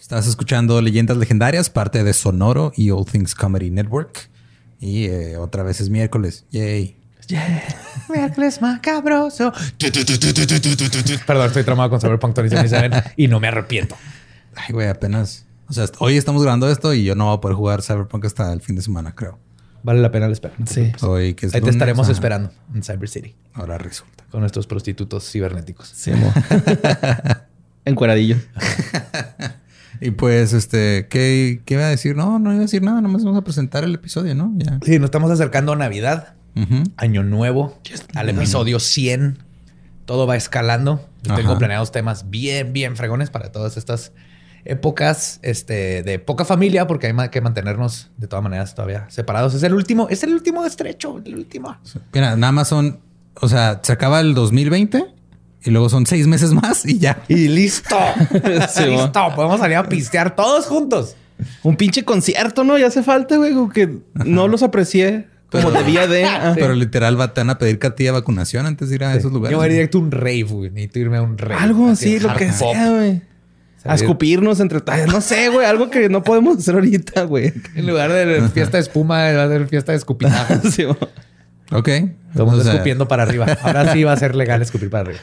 Estás escuchando Leyendas Legendarias, parte de Sonoro y All Things Comedy Network. Y eh, otra vez es miércoles. Yay. Yeah. Miércoles macabroso. Perdón, estoy traumado con Cyberpunk 2077 y no me arrepiento. Ay, güey, apenas. O sea, hoy estamos grabando esto y yo no voy a poder jugar Cyberpunk hasta el fin de semana, creo. Vale la pena el espera. Sí. Hoy que es Ahí te lunes, estaremos ajá. esperando en Cyber City Ahora resulta. con nuestros prostitutos cibernéticos. Sí. Encueradillo. Y pues, este, ¿qué, ¿qué iba a decir? No, no iba a decir nada, nomás vamos a presentar el episodio, ¿no? Ya. Sí, nos estamos acercando a Navidad. Año Nuevo, al episodio 100. Todo va escalando. Yo tengo planeados temas bien, bien fregones para todas estas épocas este, de poca familia, porque hay que mantenernos de todas maneras todavía separados. Es el último, es el último estrecho, el último. Mira, nada más son, o sea, se acaba el 2020 y luego son seis meses más y ya. Y listo. Sí, listo. Podemos salir a pistear todos juntos. Un pinche concierto, ¿no? Ya hace falta, güey. que no los aprecié como debía de. Ah. Pero literal va- te van a pedir cartilla de vacunación antes de ir a esos lugares. Yo voy directo a un rave, güey. Necesito irme a un rave. Algo Así, lo que pop. sea, güey. A escupirnos entre... No sé, güey. Algo que no podemos hacer ahorita, güey. En lugar de fiesta de espuma, va a ser fiesta de escupinaje. Sí. Ok. Todo el mundo O sea, escupiendo para arriba. Ahora sí va a ser legal escupir para arriba.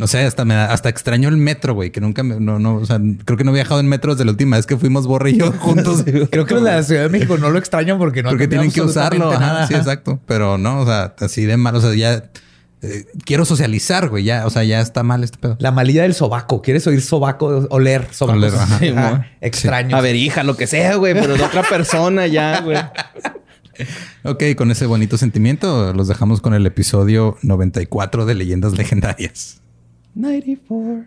No sé, hasta me da- hasta extraño el metro, güey, que nunca me, no, no, o sea, creo que no he viajado en metros de la última vez que fuimos Borre y yo juntos. Creo que en la Ciudad de México no lo extrañan porque no porque tienen que usarlo. absolutamente Ajá, nada. sí, exacto. Pero no, o sea, así de mal. O sea, ya eh, quiero socializar, güey. Ya, o sea, ya está mal este pedo. La malilla del sobaco. ¿Quieres oír sobaco? Oler sobaco. Oler, ajá. Sí, mo. Extraño. A ver, hija, lo que sea, güey. Pero de otra persona ya, güey. Ok, con ese bonito sentimiento los dejamos con el episodio 94 de Leyendas Legendarias. 94.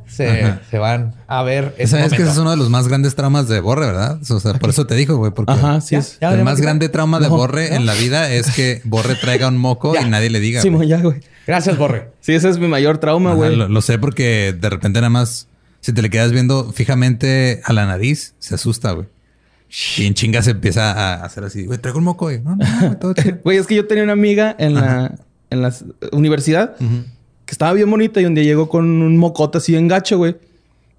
se, se van a ver ese Sabes que ese es uno de los más grandes traumas de Borre, ¿verdad? O sea, por eso te dijo, güey, porque Ajá, sí Ya, es. ya. el más grande trauma de No, Borre no. en la vida es que Borre traiga un moco Ya. y nadie le diga. Sí, güey. ya, güey. Gracias, Borre. Sí, ese es mi mayor trauma, güey. lo, lo sé porque de repente nada más, si te le quedas viendo fijamente a la nariz, se asusta, güey. Y en chinga se empieza a hacer así, güey, traigo un moco, güey. No, no, güey, todo chido. Güey, es que yo tenía una amiga en la, en la universidad que estaba bien bonita y un día llegó con un mocote así en gacho, güey.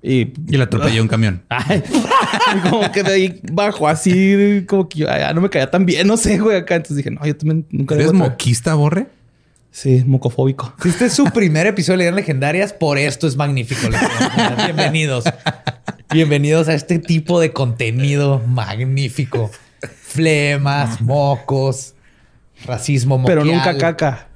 Y, Y le atropelló un camión. ay, y como que de ahí bajo así, como que yo ay, no me caía tan bien, no sé, güey, acá. Entonces dije, no, yo también nunca ¿Eres moquista, Borre? Sí, mocofóbico. Si este es su primer episodio de Leyendas Legendarias, por esto es magnífico. Bienvenidos. Bienvenidos a este tipo de contenido magnífico. Flemas, mocos, racismo Pero moquial. nunca caca.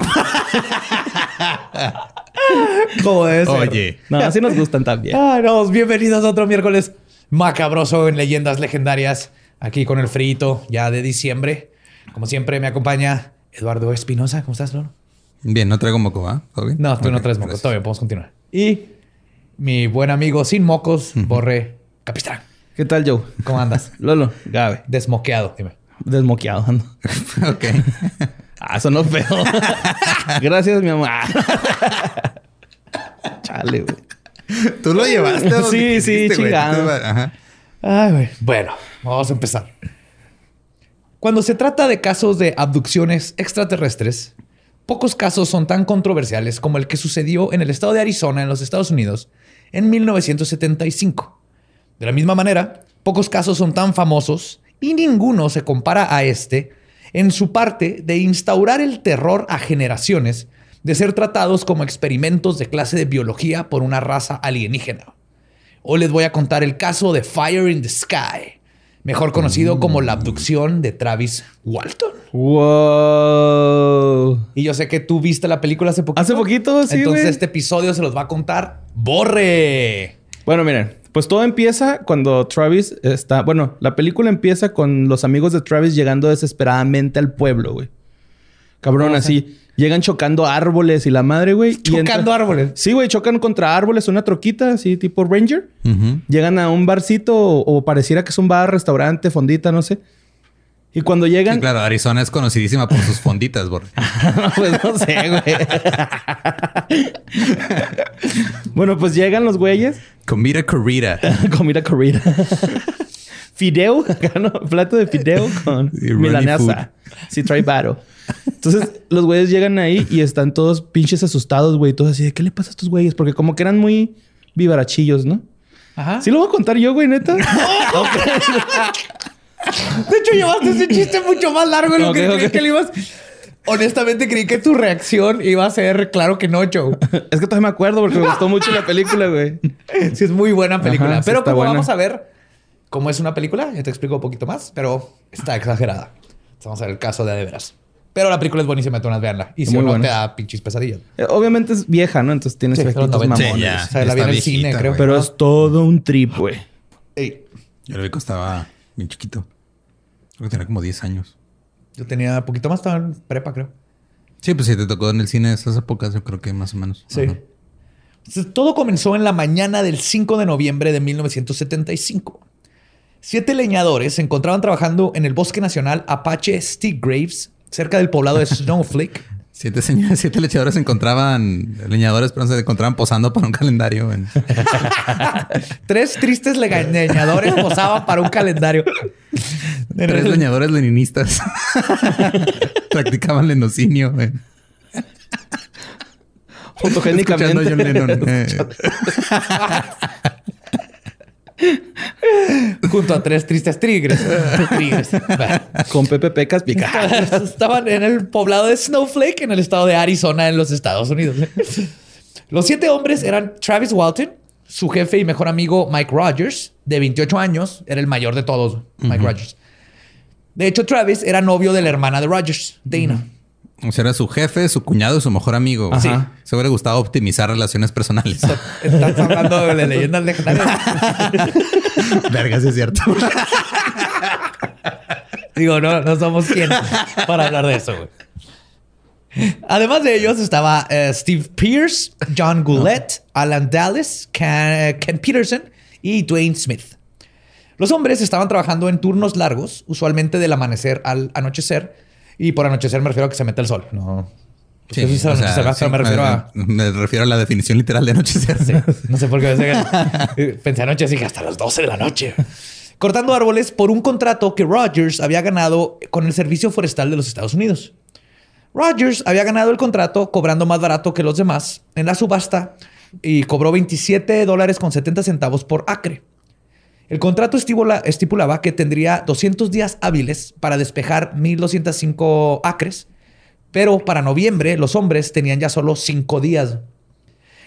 Como debe ser. Oye. No, así nos gustan también. Ah, no, bienvenidos a otro miércoles macabroso en Leyendas Legendarias. Aquí con el frito ya de diciembre. Como siempre, me acompaña Eduardo Espinosa. ¿Cómo estás, Lolo? Bien, no traigo moco, ¿va? ¿Todo bien? No, tú no Ok, traes mocos. gracias. Todavía podemos continuar. Y mi buen amigo sin mocos, Borre Capistrán. ¿Qué tal, Joe? ¿Cómo andas? Lolo, Gabe. Desmoqueado, dime. Desmoqueado ando. ok. Ah, sonó feo. Gracias, mi mamá. Chale, güey. Tú lo llevaste. a donde Sí, sí, quisiste, chingado. Ajá. Ay, güey. Bueno, vamos a empezar. Cuando se trata de casos de abducciones extraterrestres, pocos casos son tan controversiales como el que sucedió en el estado de Arizona, en los Estados Unidos, en 1975. De la misma manera, pocos casos son tan famosos y ninguno se compara a este en su parte de instaurar el terror a generaciones de ser tratados como experimentos de clase de biología por una raza alienígena. Hoy les voy a contar el caso de Fire in the Sky, mejor conocido como la abducción de Travis Walton. Wow. Y yo sé que tú viste la película hace poquito. Hace poquito, sí, Entonces este episodio se los va a contar Borre. Bueno, miren, pues todo empieza cuando Travis está. Bueno, la película empieza con los amigos de Travis llegando desesperadamente al pueblo, güey. Cabrón, así. Llegan chocando árboles y la madre, güey. y Chocando entra- árboles. Sí, güey, chocan contra árboles, una troquita así tipo Ranger. Llegan a un barcito o, o pareciera que es un bar, restaurante, fondita, no sé. Y cuando llegan, Sí, claro, Arizona es conocidísima por sus fonditas, Borre. pues no sé, güey. bueno, pues llegan los güeyes Comida corrida. comida corrida. Fideo, plato de fideo con milanesa. Sí, trae varo. Entonces, los güeyes llegan ahí y están todos pinches asustados, güey. Todos así de, ¿qué le pasa a estos güeyes? Porque como que eran muy vivarachillos, ¿no? Ajá. ¿Sí lo voy a contar yo, güey, neta? De hecho, llevaste ese chiste mucho más largo de lo Ok, que creí ok. que le ibas. Honestamente, creí que tu reacción iba a ser claro que no, Joe. es que todavía me acuerdo porque me gustó mucho la película, güey. Sí, es muy buena película. Ajá, pero como buena. vamos a ver cómo es una película, ya te explico un poquito más, pero está exagerada. Vamos a ver el caso de a de veras. Pero la película es buenísima, entonces veanla. Y si Muy no, te da pinches pesadillas. Eh, Obviamente es vieja, ¿no? Entonces tiene Sí, 90. mamones. Sí, ya. O sea, la vi Está en el cine, creo. Pero es todo un trip, güey. Ey, Yo lo vi cuando estaba bien chiquito. Creo que tenía como 10 años. yo tenía poquito más, estaba en prepa, creo. Sí, pues si te tocó en el cine de esas épocas, yo creo que más o menos. Sí. Ajá. Entonces, todo comenzó en la mañana del 5 de noviembre de 1975. Siete leñadores se encontraban trabajando en el Bosque Nacional Apache Stick Graves, cerca del poblado de Snowflake. Siete, señores, siete se encontraban, leñadores, pero se encontraban posando para un calendario. en- Tres tristes leñadores posaban para un calendario. Tres leñadores leninistas practicaban lenocinio. güey. Fotogénicamente. John Lennon. Junto a tres tristes tigres. Tigres. Bueno. Con Pepe Pecas pica. Estaban en el poblado de Snowflake, en el estado de Arizona, en los Estados Unidos. Los siete hombres eran Travis Walton, su jefe y mejor amigo Mike Rogers, de 28 años, era el mayor de todos, Mike Rogers. De hecho, Travis era novio de la hermana de Rogers, Dana. O sea, era su jefe, su cuñado y su mejor amigo. Ajá. Se hubiera gustado optimizar relaciones personales. Estás hablando de leyendas legendarias. Verga, sí es cierto. Digo, no, no somos quien para hablar de eso, güey. Además de ellos estaba eh, Steve Pierce, John Goulet, Alan Dallas, Ken, Ken Peterson y Dwayne Smith. Los hombres estaban trabajando en turnos largos, usualmente del amanecer al anochecer. Y por anochecer me refiero a que se mete el sol. No, Sí, Eso sí sí, Pero me refiero a... me refiero a la definición literal de anochecer. Sí, no sé por qué pensé, anoche así que hasta las 12 de la noche. Cortando árboles por un contrato que Rogers había ganado con el Servicio Forestal de los Estados Unidos. Rogers había ganado el contrato cobrando más barato que los demás en la subasta y cobró 27 dólares con 70 centavos por acre. El contrato estipula- estipulaba que tendría 200 días hábiles para despejar 1.205 acres, pero para noviembre los hombres tenían ya solo 5 días.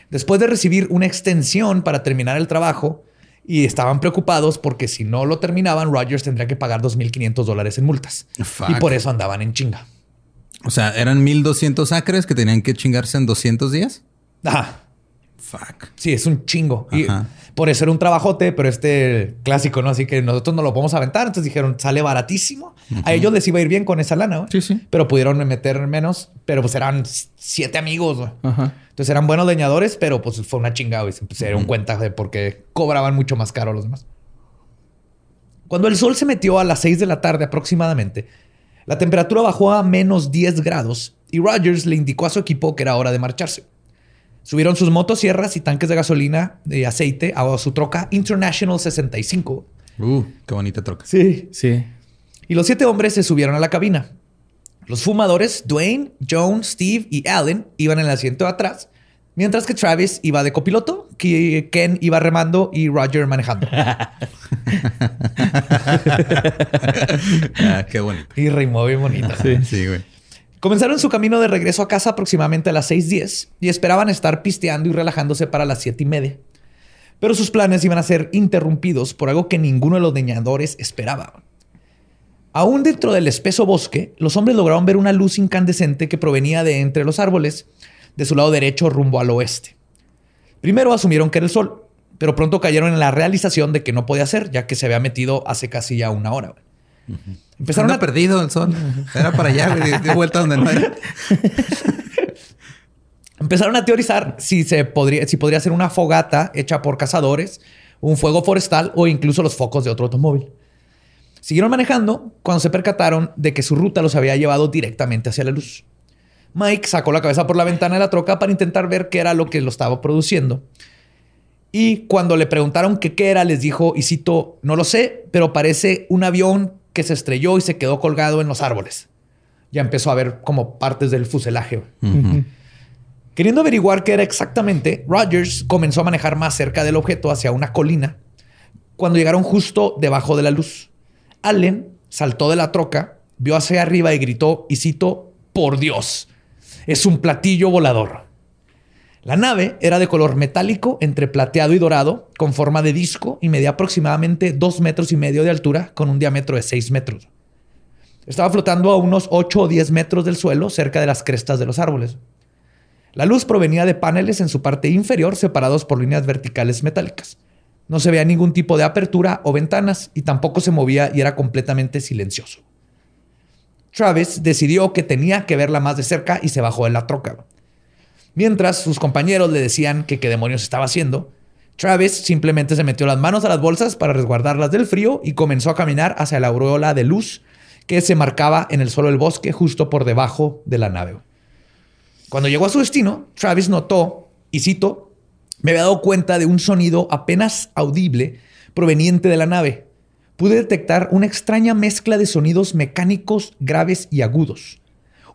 Después de recibir una extensión para terminar el trabajo y estaban preocupados porque si no lo terminaban, Rogers tendría que pagar 2.500 dólares en multas. Fuck. Y por eso andaban en chinga. O sea, eran 1200 acres que tenían que chingarse en 200 días. Ajá. Fuck. Sí, es un chingo. Y Ajá. Por eso era un trabajote, pero este clásico, ¿no? Así que nosotros no lo podemos aventar. Entonces dijeron, sale baratísimo. A ellos les iba a ir bien con esa lana, güey. Sí, sí. Pero pudieron meter menos. Pero pues eran siete amigos, güey. Ajá. Entonces eran buenos leñadores, pero pues fue una chingada, güey. Se se dieron cuenta de por qué cobraban mucho más caro los demás. Cuando el sol se metió a las 6 de la tarde aproximadamente, la temperatura bajó a menos 10 grados y Rogers le indicó a su equipo que era hora de marcharse. Subieron sus motosierras y tanques de gasolina y aceite a su troca International 65. Uh, qué bonita troca. Sí. Sí. Y los siete hombres se subieron a la cabina. Los fumadores, Dwayne, Joan, Steve y Allen, iban en el asiento de atrás, mientras que Travis iba de copiloto, que Ken iba remando y Roger manejando. Ah, qué bonito. y rimó bien bonito. Sí, güey. Comenzaron su camino de regreso a casa aproximadamente a las 6:10 y esperaban estar pisteando y relajándose para las 7 y media. Pero sus planes iban a ser interrumpidos por algo que ninguno de los leñadores esperaba. Aún dentro del espeso bosque, los hombres lograron ver una luz incandescente que provenía de entre los árboles, de su lado derecho rumbo al oeste. Primero asumieron que era el sol, pero pronto cayeron en la realización de que no podía ser, ya que se había metido hace casi ya una hora. Empezaron a perdido el sol. Era para allá, de vuelta donde no era. Empezaron a teorizar si, se podría, si podría ser una fogata hecha por cazadores, un fuego forestal o incluso los focos de otro automóvil. Siguieron manejando cuando se percataron de que su ruta los había llevado directamente hacia la luz. Mike sacó la cabeza por la ventana de la troca para intentar ver qué era lo que lo estaba produciendo. Y cuando le preguntaron qué era, les dijo, y cito, no lo sé, pero parece un avión que se estrelló y se quedó colgado en los árboles. Ya empezó a ver como partes del fuselaje. Queriendo averiguar qué era exactamente, Rogers comenzó a manejar más cerca del objeto hacia una colina cuando llegaron justo debajo de la luz. Allen saltó de la troca, vio hacia arriba y gritó, y cito, por Dios, es un platillo volador. La nave era de color metálico entre plateado y dorado, con forma de disco y medía aproximadamente dos metros y medio de altura, con un diámetro de seis metros. Estaba flotando a unos 8 o 10 metros del suelo, cerca de las crestas de los árboles. La luz provenía de paneles en su parte inferior separados por líneas verticales metálicas. No se veía ningún tipo de apertura o ventanas y tampoco se movía y era completamente silencioso. Travis decidió que tenía que verla más de cerca y se bajó de la troca. Mientras sus compañeros le decían que qué demonios estaba haciendo, Travis simplemente se metió las manos a las bolsas para resguardarlas del frío y comenzó a caminar hacia la aureola de luz que se marcaba en el suelo del bosque justo por debajo de la nave. Cuando llegó a su destino, Travis notó, y cito, me había dado cuenta de un sonido apenas audible proveniente de la nave. Pude detectar una extraña mezcla de sonidos mecánicos graves y agudos.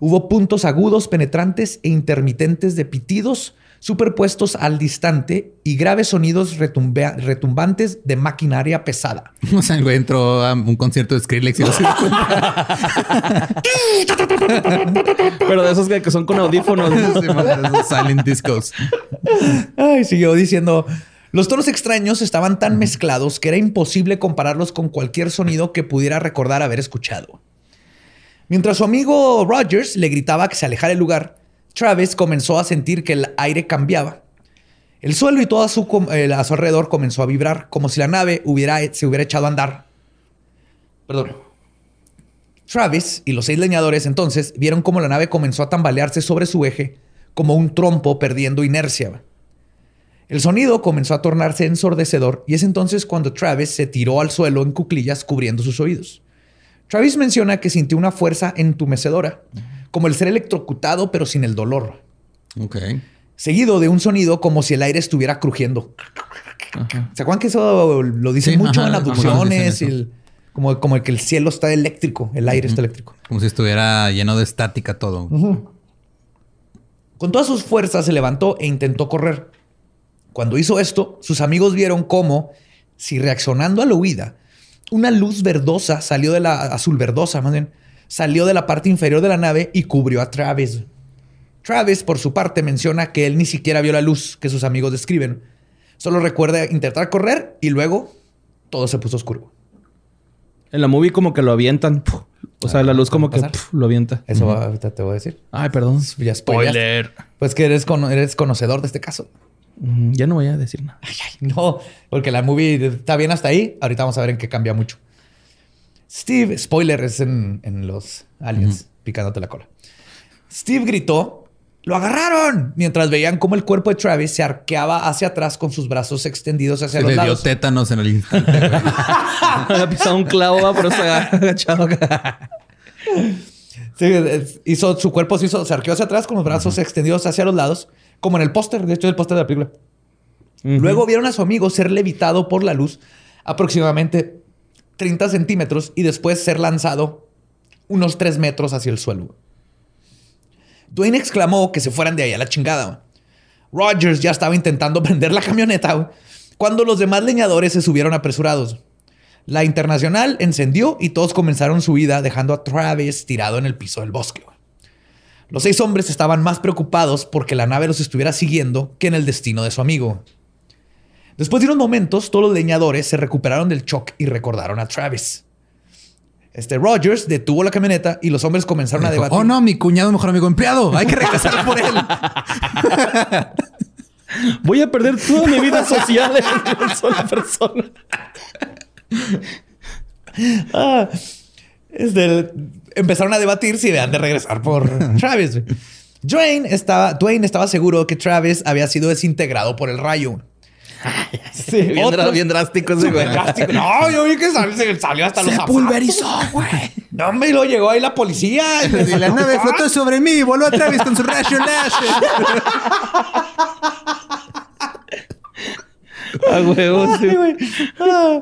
Hubo puntos agudos, penetrantes e intermitentes de pitidos superpuestos al distante y graves sonidos retumbantes de maquinaria pesada. O sea, el güey entró a un concierto de Skrillex y lo Pero de esos que son con audífonos. silent discos. Ay, siguió diciendo... Los tonos extraños estaban tan mezclados que era imposible compararlos con cualquier sonido que pudiera recordar haber escuchado. Mientras su amigo Rogers le gritaba que se alejara del lugar, Travis comenzó a sentir que el aire cambiaba. El suelo y todo a su, a su alrededor comenzó a vibrar, como si la nave se hubiera echado a andar. Perdón. Travis y los seis leñadores entonces vieron cómo la nave comenzó a tambalearse sobre su eje, como un trompo perdiendo inercia. El sonido comenzó a tornarse ensordecedor y es entonces cuando Travis se tiró al suelo en cuclillas cubriendo sus oídos. Travis menciona que sintió una fuerza entumecedora como el ser electrocutado, pero sin el dolor. Ok. Seguido de un sonido como si el aire estuviera crujiendo. ¿Se acuerdan que eso lo dicen mucho en abducciones? como, como que el cielo está eléctrico, el aire está eléctrico. Como si estuviera lleno de estática todo. Con todas sus fuerzas se levantó e intentó correr. Cuando hizo esto, sus amigos vieron cómo, si reaccionando a la huida, una luz verdosa salió de la azul verdosa, más bien, salió de la parte inferior de la nave y cubrió a Travis. Travis, por su parte, menciona que él ni siquiera vio la luz que sus amigos describen. Solo recuerda intentar correr y luego todo se puso oscuro. En la movie como que lo avientan. O sea, la luz como que lo avienta. Eso ahorita te voy a decir. Ay, perdón. Ya Spoiler. Pues que eres, eres conocedor de este caso. Ya no voy a decir nada. no, porque la movie está bien hasta ahí. Ahorita vamos a ver en qué cambia mucho. Steve, spoiler es en, los aliens, picándote la cola. Steve gritó, ¡lo agarraron! Mientras veían cómo el cuerpo de Travis se arqueaba hacia atrás con sus brazos extendidos hacia los lados. Le dio tétanos en el instante. Había pisado un clavo, pero se agachado. hizo, su cuerpo se, hizo, se arqueó hacia atrás con los brazos extendidos hacia los lados, como en el póster, de hecho, el póster de la película. Luego vieron a su amigo ser levitado por la luz aproximadamente 30 centímetros y después ser lanzado unos 3 metros hacia el suelo. Dwayne exclamó que se fueran de ahí a la chingada. Rogers ya estaba intentando prender la camioneta cuando los demás leñadores se subieron apresurados. La internacional encendió y todos comenzaron su huida dejando a Travis tirado en el piso del bosque. Los seis hombres estaban más preocupados porque la nave los estuviera siguiendo que en el destino de su amigo. Después de unos momentos, todos los leñadores se recuperaron del shock y recordaron a Travis. Este Rogers detuvo la camioneta y los hombres comenzaron a debatir. oh no, mi cuñado mejor amigo empleado. Hay que regresar por él. Voy a perder toda mi vida social en una sola persona. Ah, este, empezaron a debatir si debían de regresar por Travis. Dwayne estaba, Dwayne estaba seguro que Travis había sido desintegrado por el rayo. Sí, Bien, bien drástico ese güey. Drástico. No, yo vi que salió, hasta los Se zapatos. pulverizó, güey. No, me lo llegó ahí la policía. Y, la nave flotó sobre mí y voló a Travis con su rayo láser. A huevo, sí. Ay, güey. Ah.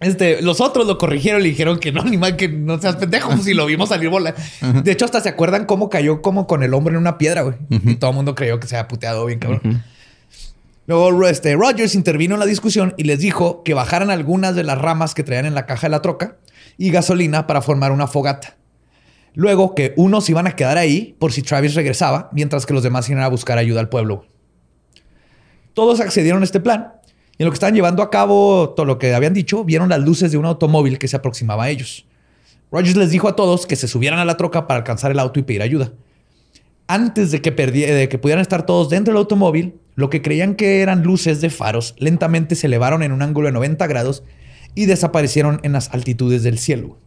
Este, los otros lo corrigieron y le dijeron que no, ni mal que no seas pendejo, si lo vimos salir volando. De hecho, hasta se acuerdan cómo cayó como con el hombro en una piedra, güey. Y todo el mundo creyó que se había puteado bien, cabrón. Luego, este, Rogers intervino en la discusión y les dijo que bajaran algunas de las ramas que traían en la caja de la troca y gasolina para formar una fogata. Luego que unos iban a quedar ahí por si Travis regresaba, mientras que los demás iban a buscar ayuda al pueblo. Todos accedieron a este plan y en lo que estaban llevando a cabo todo lo que habían dicho, vieron las luces de un automóvil que se aproximaba a ellos. Rogers les dijo a todos que se subieran a la troca para alcanzar el auto y pedir ayuda. Antes de que, de que pudieran estar todos dentro del automóvil, lo que creían que eran luces de faros lentamente se elevaron en un ángulo de 90 grados y desaparecieron en las altitudes del cielo.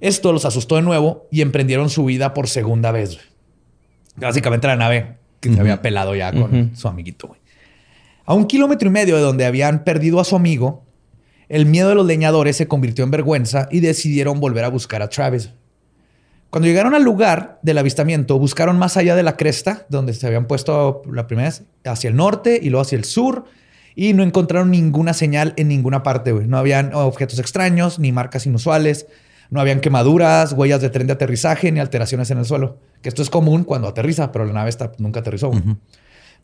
Esto los asustó de nuevo y emprendieron su vida por segunda vez. Básicamente la nave que se había pelado ya con su amiguito. güey. A un kilómetro y medio de donde habían perdido a su amigo, el miedo de los leñadores se convirtió en vergüenza y decidieron volver a buscar a Travis. Cuando llegaron al lugar del avistamiento, buscaron más allá de la cresta, donde se habían puesto la primera vez, hacia el norte y luego hacia el sur, y no encontraron ninguna señal en ninguna parte. No habían objetos extraños, ni marcas inusuales, no habían quemaduras, huellas de tren de aterrizaje, ni alteraciones en el suelo. Que esto es común cuando aterriza, pero la nave esta nunca aterrizó.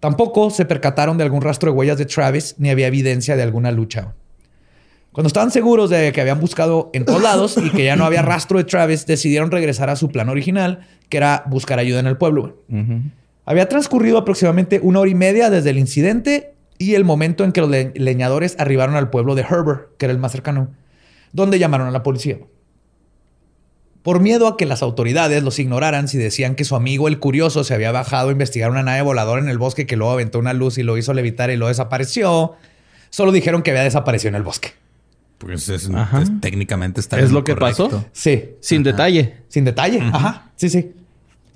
Tampoco se percataron de algún rastro de huellas de Travis, ni había evidencia de alguna lucha. Cuando estaban seguros de que habían buscado en todos lados y que ya no había rastro de Travis, decidieron regresar a su plan original, que era buscar ayuda en el pueblo. Había transcurrido aproximadamente una hora y media desde el incidente y el momento en que los le- leñadores arribaron al pueblo de Herbert, que era el más cercano, donde llamaron a la policía. Por miedo a que las autoridades los ignoraran si decían que su amigo el curioso se había bajado a investigar una nave voladora en el bosque que luego aventó una luz y lo hizo levitar y lo desapareció, solo dijeron que había desaparecido en el bosque. Pues es, es- técnicamente está ¿Es lo que correcto. pasó? Sí, Sin detalle. Sin detalle. Ajá. Sí, sí.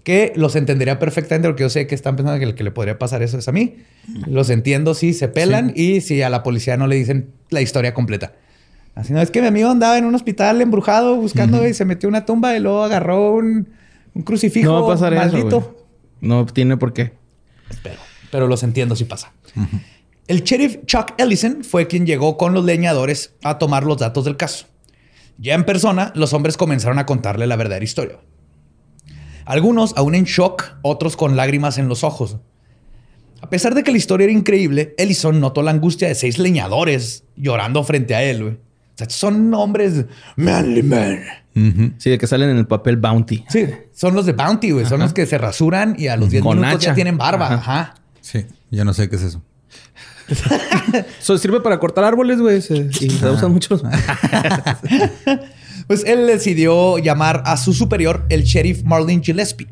Que los entendería perfectamente porque yo sé que están pensando que el que le podría pasar eso es a mí. Los entiendo si se pelan y si a la policía no le dicen la historia completa. Así no es que mi amigo andaba en un hospital embrujado buscando y se metió en una tumba y luego agarró un, un crucifijo No va a pasar eso. maldito. güey. No tiene por qué. Pero, pero los entiendo si pasa. El sheriff Chuck Ellison fue quien llegó con los leñadores a tomar los datos del caso. Ya en persona, los hombres comenzaron a contarle la verdadera historia. Algunos aún en shock, otros con lágrimas en los ojos. A pesar de que la historia era increíble, Ellison notó la angustia de seis leñadores llorando frente a él. güey. O sea, son hombres manly man. Sí, de que salen en el papel Bounty. Sí, son los de Bounty, güey. Son los que se rasuran y a los 10 Con minutos ya tienen barba. Ajá. Ajá. Sí, yo no sé qué es eso. Eso sirve para cortar árboles, güey. se- Y se usan mucho. Pues él decidió llamar a su superior, el sheriff Marlin Gillespie,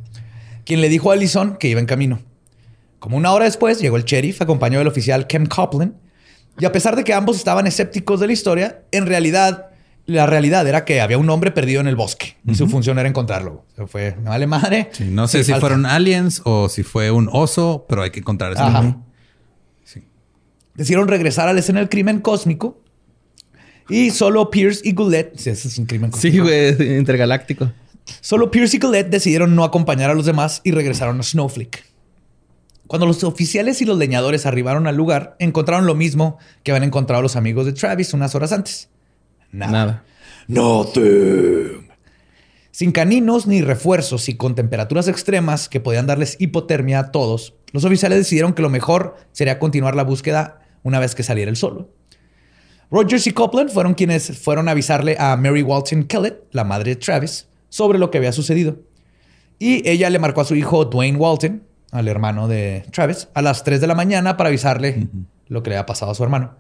quien le dijo a Ellison que iba en camino. Como una hora después llegó el sheriff acompañado del oficial Kem Copeland, y a pesar de que ambos estaban escépticos de la historia, en realidad la realidad era que había un hombre perdido en el bosque y su función era encontrarlo. O sea, fue, me vale madre. Sí, no sé Sí, si falta- fueron aliens o si fue un oso, pero hay que encontrar ese. Sí. Decidieron regresar a la escena del crimen cósmico y solo Pierce y Goulet, sí, ese es un crimen cósmico. Sí, güey. Intergaláctico. Solo Pierce y Colette decidieron no acompañar a los demás y regresaron a Snowflake. Cuando los oficiales y los leñadores arribaron al lugar, encontraron lo mismo que habían encontrado los amigos de Travis unas horas antes. Nada. Nada. Nothing. Sin caninos ni refuerzos y con temperaturas extremas que podían darles hipotermia a todos, los oficiales decidieron que lo mejor sería continuar la búsqueda una vez que saliera el sol. Rogers y Copeland fueron quienes fueron a avisarle a Mary Walton Kellett, la madre de Travis, sobre lo que había sucedido. Y ella le marcó a su hijo Dwayne Walton, al hermano de Travis, a las 3 de la mañana para avisarle lo que le había pasado a su hermano.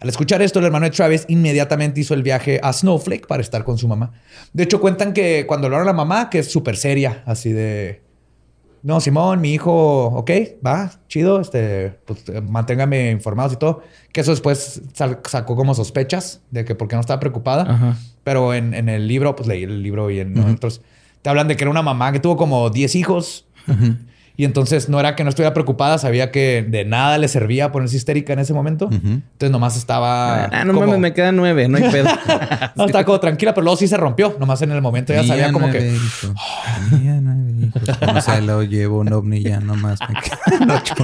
Al escuchar esto, el hermano de Travis inmediatamente hizo el viaje a Snowflake para estar con su mamá. De hecho, cuentan que cuando hablaron a la mamá, que es súper seria, así de... No, Simón, mi hijo, ok, va, chido, este, pues manténgame informados y todo. Que eso después sacó como sospechas de que por qué no estaba preocupada. Ajá. Pero en, en el libro, pues leí el libro y en otros, te hablan de que era una mamá que tuvo como 10 hijos. Y entonces no era que no estuviera preocupada, sabía que de nada le servía ponerse histérica en ese momento. Entonces nomás estaba. Ah, no como- mames, me quedan nueve, no hay pedo. No, estaba como tranquila, pero luego sí se rompió. Nomás en el momento ya sabía como nueve que. hijos. Tenía nueve hijos. No se lo llevo un ovni ya nomás me quedan ocho.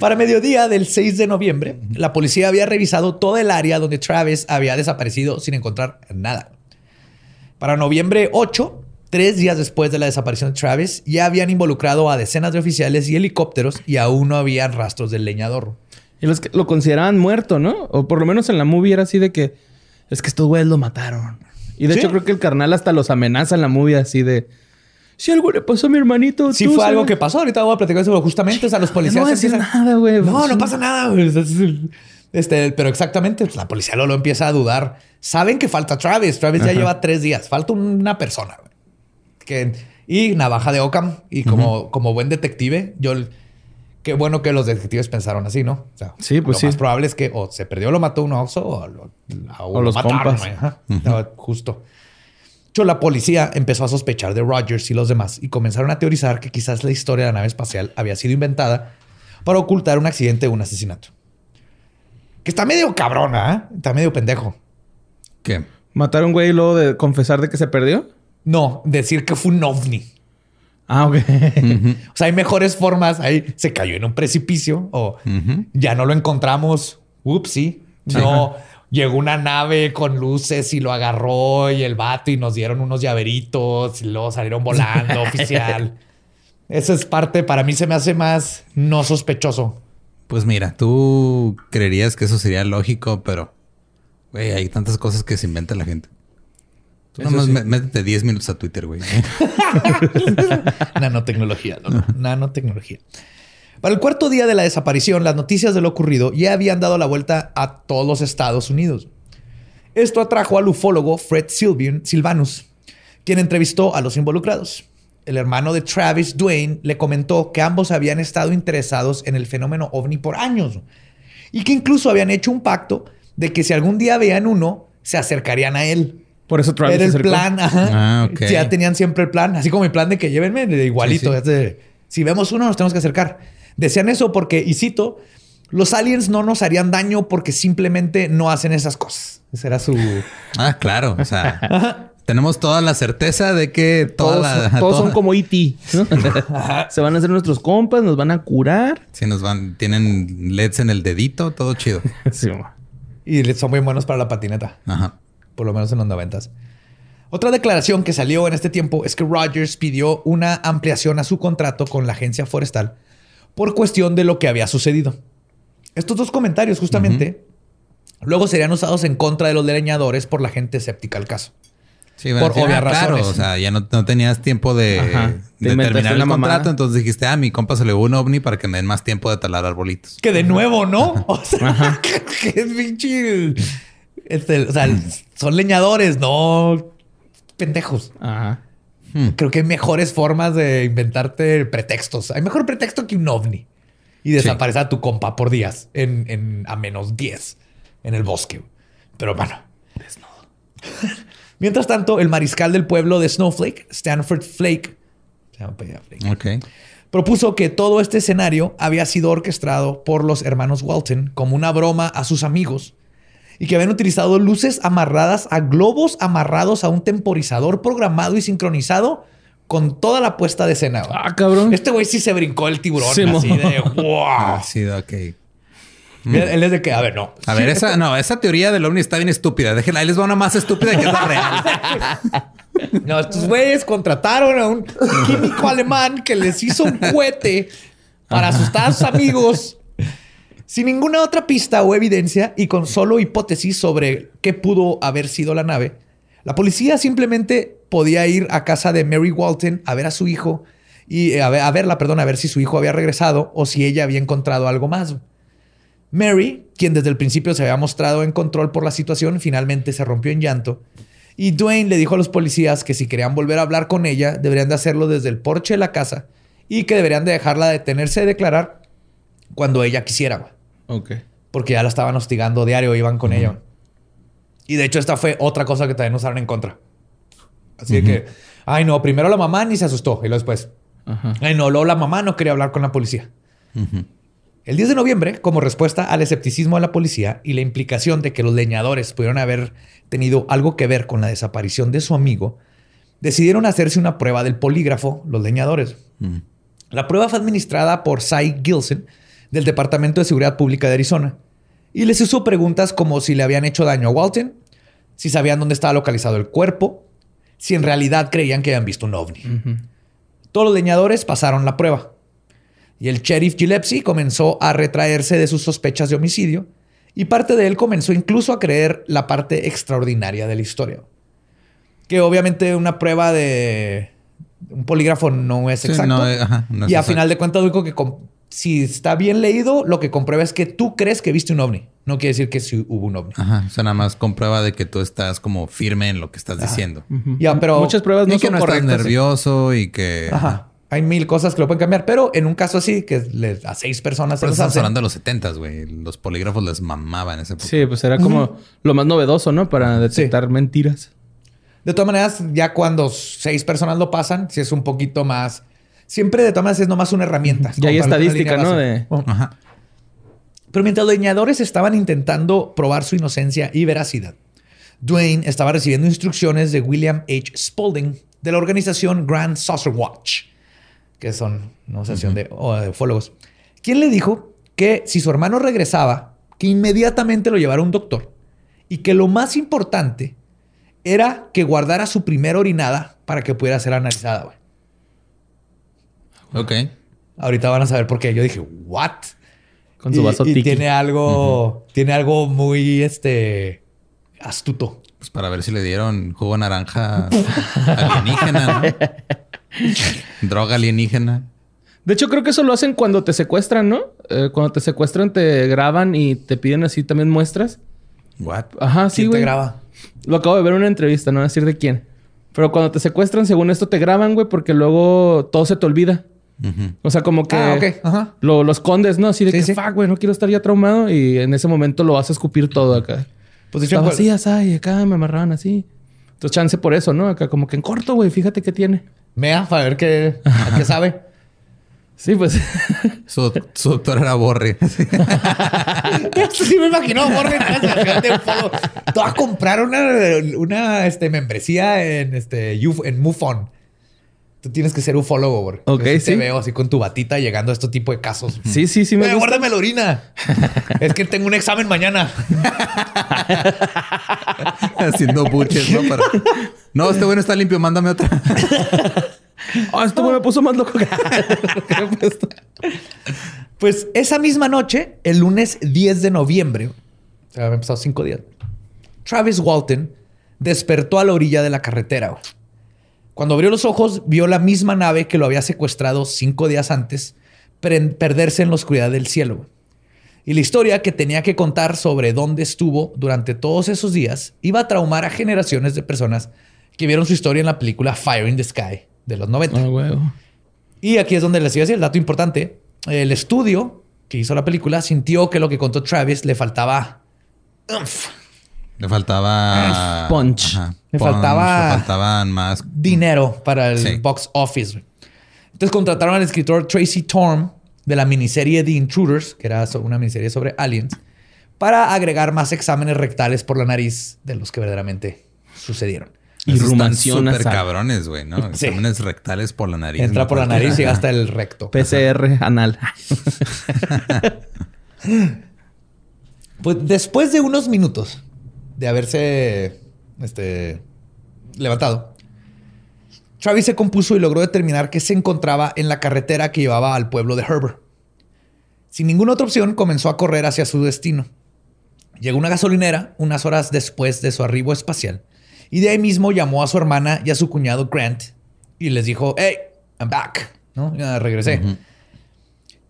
Para mediodía del 6 de noviembre, la policía había revisado toda el área donde Travis había desaparecido sin encontrar nada. Para noviembre 8, tres días después de la desaparición de Travis, ya habían involucrado a decenas de oficiales y helicópteros y aún no habían rastros del leñador. Y los que lo consideraban muerto, ¿no? O por lo menos en la movie era así de que es que estos güeyes lo mataron. Y de Sí. hecho creo que el carnal hasta los amenaza en la movie así de si algo le pasó a mi hermanito, Sí tú fue algo sabes". que pasó. Ahorita voy a platicar sobre justamente. O sea, los policías no a decir nada, güey. No, no pasa nada. güey. Este, pero exactamente, pues, la policía lo, lo empieza a dudar. Saben que falta Travis. Travis ya lleva tres días. Falta una persona. Que, y navaja de Ockham. Y como, como buen detective, yo... Qué bueno que los detectives pensaron así, ¿no? O sea, Sí, pues lo sí. más probable es que o se perdió, lo mató un oxo o, lo, a- O lo los mataron, compas. Ajá. No, justo. Hecho, la policía empezó a sospechar de Rogers y los demás y comenzaron a teorizar que quizás la historia de la nave espacial había sido inventada para ocultar un accidente o un asesinato. Que está medio cabrona, ¿eh? Está medio pendejo. ¿Qué? Matar a un güey y luego de confesar de que se perdió. No, decir que fue un ovni. Ah, ok. O sea, hay mejores formas. Ahí se cayó en un precipicio o ya no lo encontramos. Upsi. No, llegó una nave con luces y lo agarró y el vato y nos dieron unos llaveritos y luego salieron volando oficial. Eso es parte, para mí se me hace más no sospechoso. Pues mira, tú creerías que eso sería lógico, pero güey, hay tantas cosas que se inventa la gente. Tú nomás sí. métete 10 minutos a Twitter, güey. Nanotecnología, ¿no? Nanotecnología. Para el cuarto día de la desaparición, las noticias de lo ocurrido ya habían dado la vuelta a todos los Estados Unidos. Esto atrajo al ufólogo Fred Sylvian- Silvanus, quien entrevistó a los involucrados. El hermano de Travis, Dwayne, le comentó que ambos habían estado interesados en el fenómeno ovni por años y que incluso habían hecho un pacto de que si algún día veían uno, se acercarían a él. Por eso Travis Era el plan, ajá. Ah. Ya tenían siempre el plan, así como el plan de que llévenme de igualito. Sí, sí. si vemos uno, nos tenemos que acercar. Decían eso porque, y cito, los aliens no nos harían daño porque simplemente no hacen esas cosas. Ese era su. Ah, claro. O sea, tenemos toda la certeza de que toda Todos, la- todos toda- son como E.T. ¿no? se van a hacer nuestros compas, nos van a curar. Sí, nos van, tienen LEDs en el dedito, todo chido. Sí. Y son muy buenos para la patineta, Ajá. por lo menos en los noventas. Otra declaración que salió en este tiempo es que Rogers pidió una ampliación a su contrato con la agencia forestal por cuestión de lo que había sucedido. Estos dos comentarios, justamente, luego serían usados en contra de los leñadores por la gente escéptica al caso. Sí, Por obvias ah, claro, razones. o sea, ya no, no tenías tiempo de, terminar el mamada. contrato, entonces dijiste, ah, mi compa se le hubo un ovni para que me den más tiempo de talar arbolitos. Que de nuevo, ¿no? O sea, que es pinche. este, o sea, son leñadores, no pendejos. Ajá. Creo que hay mejores formas de inventarte pretextos. Hay mejor pretexto que un ovni. Y desaparecer a tu compa por días en, en- a menos 10 en el bosque. Pero bueno, desnudo. Mientras tanto, el mariscal del pueblo de Snowflake, Stanford Flake, se llama Flake, Ok. propuso que todo este escenario había sido orquestado por los hermanos Walton como una broma a sus amigos y que habían utilizado luces amarradas a globos amarrados a un temporizador programado y sincronizado con toda la puesta de escena. Ah, cabrón. Este güey sí se brincó el tiburón Sí, así mo. de wow. Ah, sí, ok. Él, él es de que, a ver, no. A ver, esa, no, esa teoría del ovni está bien estúpida. Déjenla, ahí les va una más estúpida que es la real. No, estos güeyes contrataron a un químico alemán que les hizo un cohete para asustar a sus amigos sin ninguna otra pista o evidencia y con solo hipótesis sobre qué pudo haber sido la nave. La policía simplemente podía ir a casa de Mary Walton a ver a su hijo y eh, a, ver, a verla, perdón, a ver si su hijo había regresado o si ella había encontrado algo más. Mary, quien desde el principio se había mostrado en control por la situación, finalmente se rompió en llanto. Y Dwayne le dijo a los policías que si querían volver a hablar con ella, deberían de hacerlo desde el porche de la casa y que deberían de dejarla detenerse y declarar cuando ella quisiera. Ok. Porque ya la estaban hostigando diario, iban con ella. Y de hecho esta fue otra cosa que también usaron en contra. Así que, ay no, primero la mamá ni se asustó y luego después, Ajá. ay no, luego la mamá no quería hablar con la policía. El 10 de noviembre, como respuesta al escepticismo de la policía y la implicación de que los leñadores pudieron haber tenido algo que ver con la desaparición de su amigo, decidieron hacerse una prueba del polígrafo, los leñadores. La prueba fue administrada por Cy Gilson del Departamento de Seguridad Pública de Arizona y les hizo preguntas como si le habían hecho daño a Walton, si sabían dónde estaba localizado el cuerpo, si en realidad creían que habían visto un ovni. Todos los leñadores pasaron la prueba. Y el sheriff Gillespie comenzó a retraerse de sus sospechas de homicidio y parte de él comenzó incluso a creer la parte extraordinaria de la historia. Que obviamente una prueba de un polígrafo no es Sí, exacto. no, eh, ajá, no es y a exacto. final de cuentas, único que si está bien leído, lo que comprueba es que tú crees que viste un ovni. No quiere decir que sí hubo un ovni. Ajá. O sea, nada más comprueba de que tú estás como firme en lo que estás diciendo. Ya, pero Muchas pruebas no y que son estás correctas. nervioso y que... Ajá. Hay mil cosas que lo pueden cambiar, pero en un caso así, que le- a seis personas se Pero les estamos hablando de los 70 güey. Los polígrafos les mamaban ese época. Sí, pues era como lo más novedoso, ¿no? Para detectar mentiras. De todas maneras, ya cuando seis personas lo pasan, si es un poquito más. Siempre de todas maneras es nomás una herramienta. Y hay estadística, ¿no? De- Bueno, Ajá. Pero mientras los leñadores estaban intentando probar su inocencia y veracidad, Dwayne estaba recibiendo instrucciones de William H. Spaulding de la organización Grand Saucer Watch, que son una asociación de, o de ufólogos, quien le dijo que si su hermano regresaba, que inmediatamente lo llevara un doctor y que lo más importante era que guardara su primera orinada para que pudiera ser analizada. güey. Ok. Ahorita van a saber por qué. Yo dije, ¿what? Con su vaso y, tiki. tiene algo, tiene algo muy este astuto. Pues para ver si le dieron jugo de naranja alienígena, ¿no? Droga alienígena. De hecho, creo que eso lo hacen cuando te secuestran, ¿no? Eh, cuando te secuestran, te graban y te piden así también muestras. What? Ajá, sí, ¿Quién te graba? Lo acabo de ver en una entrevista, no voy a decir de quién. Pero cuando te secuestran, según esto, te graban, güey, porque luego todo se te olvida. Ujú. O sea, como que Ah. Ajá. lo, lo escondes, ¿no? Así de Sí, que, sí. fuck, güey, no quiero estar ya traumado. Y en ese momento lo vas a escupir todo acá. Pues de hecho, Estaba así, así, acá me amarraban así. Entonces, chance por eso, ¿no? Acá como que en corto, güey, fíjate qué tiene. Mea, para ver qué, a qué sabe. Sí, pues. Su, su doctor era Borre. sí me imagino, Borre, de vas a comprar una, una este, membresía en, este, en MUFON. Tú tienes que ser ufólogo, Borre. Ok, sí. Te veo así con tu batita llegando a este tipo de casos. sí, sí, sí me Eh, gusta. guárdame la orina. es que tengo un examen mañana. Haciendo buches, ¿no? Para- No, este bueno está limpio, mándame otra. Ah, este güey me puso más loco. Pues esa misma noche, el lunes 10 de noviembre, habían pasado cinco días, Travis Walton despertó a la orilla de la carretera. güey. Cuando abrió los ojos, vio la misma nave que lo había secuestrado cinco días antes perderse en la oscuridad del cielo. Y la historia que tenía que contar sobre dónde estuvo durante todos esos días iba a traumar a generaciones de personas que vieron su historia en la película Fire in the Sky de los 90. Ah. Y aquí es donde les iba a decir el dato importante. El estudio que hizo la película sintió que lo que contó Travis le faltaba. umph, Le faltaba... Punch. Le faltaba- Le faltaban más... dinero para el Sí. box office. Entonces contrataron al escritor Tracy Torm de la miniserie The Intruders, que era una miniserie sobre aliens, para agregar más exámenes rectales por la nariz de los que verdaderamente sucedieron. Y nasal. cabrones, güey, ¿no? Sí. Exámenes rectales por la nariz. Entra no por la nariz y llega hasta el recto. PCR anal. Pues después de unos minutos de haberse este, levantado, Travis se compuso y logró determinar que se encontraba en la carretera que llevaba al pueblo de Herbert. Sin ninguna otra opción, comenzó a correr hacia su destino. Llegó a una gasolinera unas horas después de su arribo espacial y de ahí mismo llamó a su hermana y a su cuñado Grant y les dijo, hey, I'm back. ¿no? Ya regresé.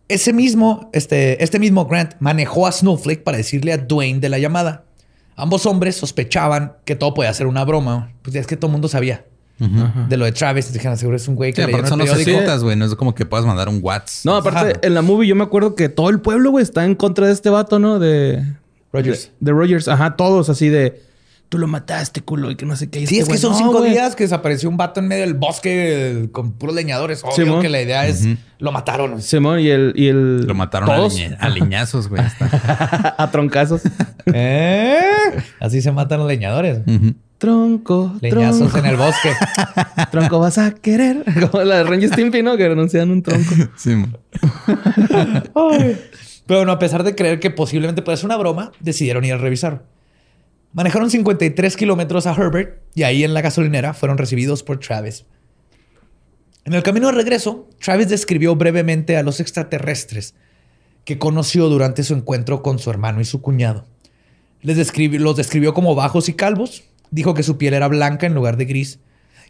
Ese mismo, este, este mismo Grant manejó a Snowflake para decirle a Dwayne de la llamada. Ambos hombres sospechaban que todo podía ser una broma. Pues ya es que todo el mundo sabía de lo de Travis. Dijeron, seguro es un güey que Sí, aparte son los. 60 güey. No es como que puedas mandar un WhatsApp. No, aparte, Ajá. en la movie yo me acuerdo que todo el pueblo, güey, está en contra de este vato, ¿no? De... Rogers. De, de Rogers. Ajá, todos así de... Tú lo mataste, culo, y que no sé qué. Sí, este es que güey, son "No, cinco güey". días que desapareció un vato en medio del bosque con puros leñadores. Obvio Simón. que la idea es lo mataron. Simón y el... Y el Lo mataron a, todos liñe- a liñazos, güey. A troncazos. ¿Eh? Así se matan los leñadores. Tronco, Leñazos tronco. en el bosque. Tronco vas a querer. Como la de Ranger Stimpy, ¿no? Que renuncian un tronco. Sí. Pero bueno, a pesar de creer que posiblemente puede ser una broma, decidieron ir a revisar. Manejaron 53 kilómetros a Herbert y ahí en la gasolinera fueron recibidos por Travis. En el camino de regreso, Travis describió brevemente a los extraterrestres que conoció durante su encuentro con su hermano y su cuñado. Les describi- los describió como bajos y calvos, dijo que su piel era blanca en lugar de gris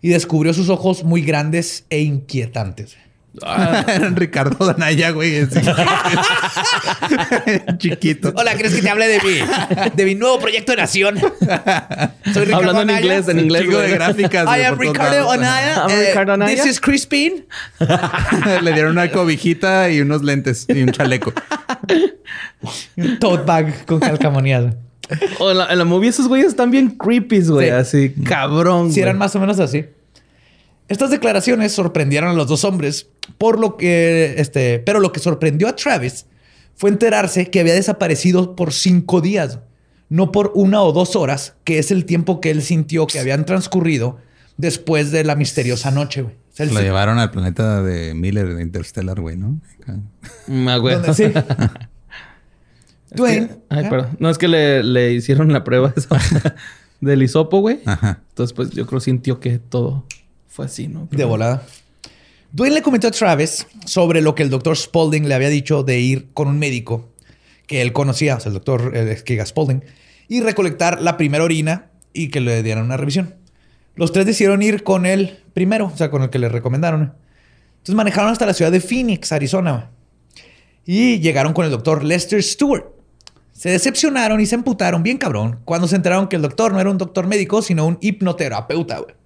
y descubrió sus ojos muy grandes e inquietantes. Eran Ricardo Danaya, güey. Chiquito. Hola, ¿crees que te hable de mi, de mi nuevo proyecto de nación? Soy Ricardo Hablando en inglés, en inglés. Chico de gráficas. I am Ricardo. Anaya. I'm Eh, Ricardo Anaya. This is Crispin. Le dieron una cobijita y unos lentes y un chaleco. Un tote bag con calcamonías. O en la, en la movie esos güeyes están bien creepy, güey. Sí. Así, cabrón. Si güey. eran más o menos así. Estas declaraciones sorprendieron a los dos hombres, por lo que, este, pero lo que sorprendió a Travis fue enterarse que había desaparecido por cinco días, no por una o dos horas, que es el tiempo que él sintió que habían transcurrido después de la misteriosa noche, güey. Él Lo se- llevaron al planeta de Miller de Interstellar, güey, ¿no? Mm, ah, güey. sí. Dwayne. Ay, ¿eh? perdón. No, es que le, le hicieron la prueba esa del hisopo, güey. Ajá. Entonces, pues yo creo sintió que todo fue así, ¿no? De volada. Dwayne le comentó a Travis sobre lo que el doctor Spaulding le había dicho de ir con un médico que él conocía, o sea, el doctor Skiga Spaulding, y recolectar la primera orina y que le dieran una revisión. Los tres decidieron ir con él primero, o sea, con el que le recomendaron. Entonces manejaron hasta la ciudad de Phoenix, Arizona. Y llegaron con el doctor Lester Stewart. Se decepcionaron y se emputaron bien cabrón cuando se enteraron que el doctor no era un doctor médico, sino un hipnoterapeuta, güey.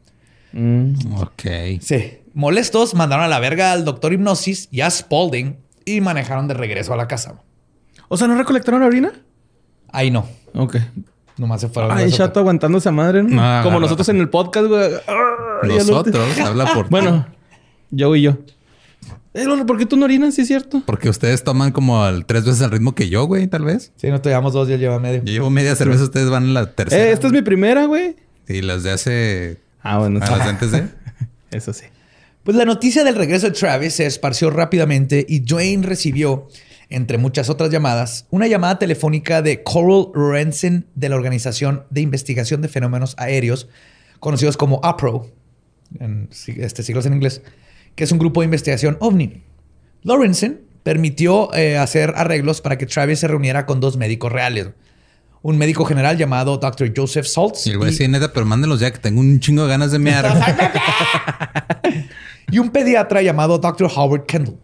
Mm. Ok. Sí. Molestos, mandaron a la verga al doctor Hipnosis y a Spaulding y manejaron de regreso a la casa. O sea, ¿no recolectaron la orina? Ahí no. Ok. Nomás se fueron. Ay, chato aguantando esa madre, ¿no? No, Como no, nosotros no. en el podcast, güey. Nosotros, habla por ti. Bueno, yo y yo. Eh, Lolo, ¿por qué tú no orinas? Sí, es cierto. Porque ustedes toman como al tres veces el ritmo que yo, güey, tal vez. Sí, no te llevamos dos, ya lleva medio. Yo llevo media cerveza, ustedes van en la tercera. Eh, esta es mi primera, güey. Y las de hace... Ah, bueno. a las de antes de... Eso sí. Pues la noticia del regreso de Travis se esparció rápidamente y Dwayne recibió, entre muchas otras llamadas, una llamada telefónica de Coral Lorenzen de la Organización de Investigación de Fenómenos Aéreos, conocidos como APRO, en este, siglos en inglés, que es un grupo de investigación ovni. Lorenzen permitió eh, hacer arreglos para que Travis se reuniera con dos médicos reales. Un médico general llamado Dr. Joseph Saltz Y el güey, sí, neta, pero mándenlos ya que tengo un chingo de ganas de mear. y un pediatra llamado Dr. Howard Kendall.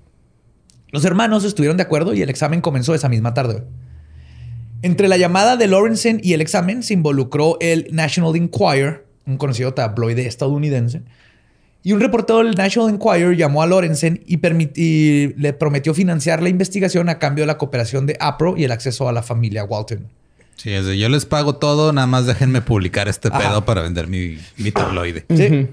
Los hermanos estuvieron de acuerdo y el examen comenzó esa misma tarde. Entre la llamada de Lorenzen y el examen se involucró el National Enquirer, un conocido tabloide estadounidense, y un reportero del National Enquirer llamó a Lorenzen y, y le prometió financiar la investigación a cambio de la cooperación de APRO y el acceso a la familia Walton. Sí, es de, yo les pago todo, nada más déjenme publicar este Ajá. pedo para vender mi, mi tabloide. Sí.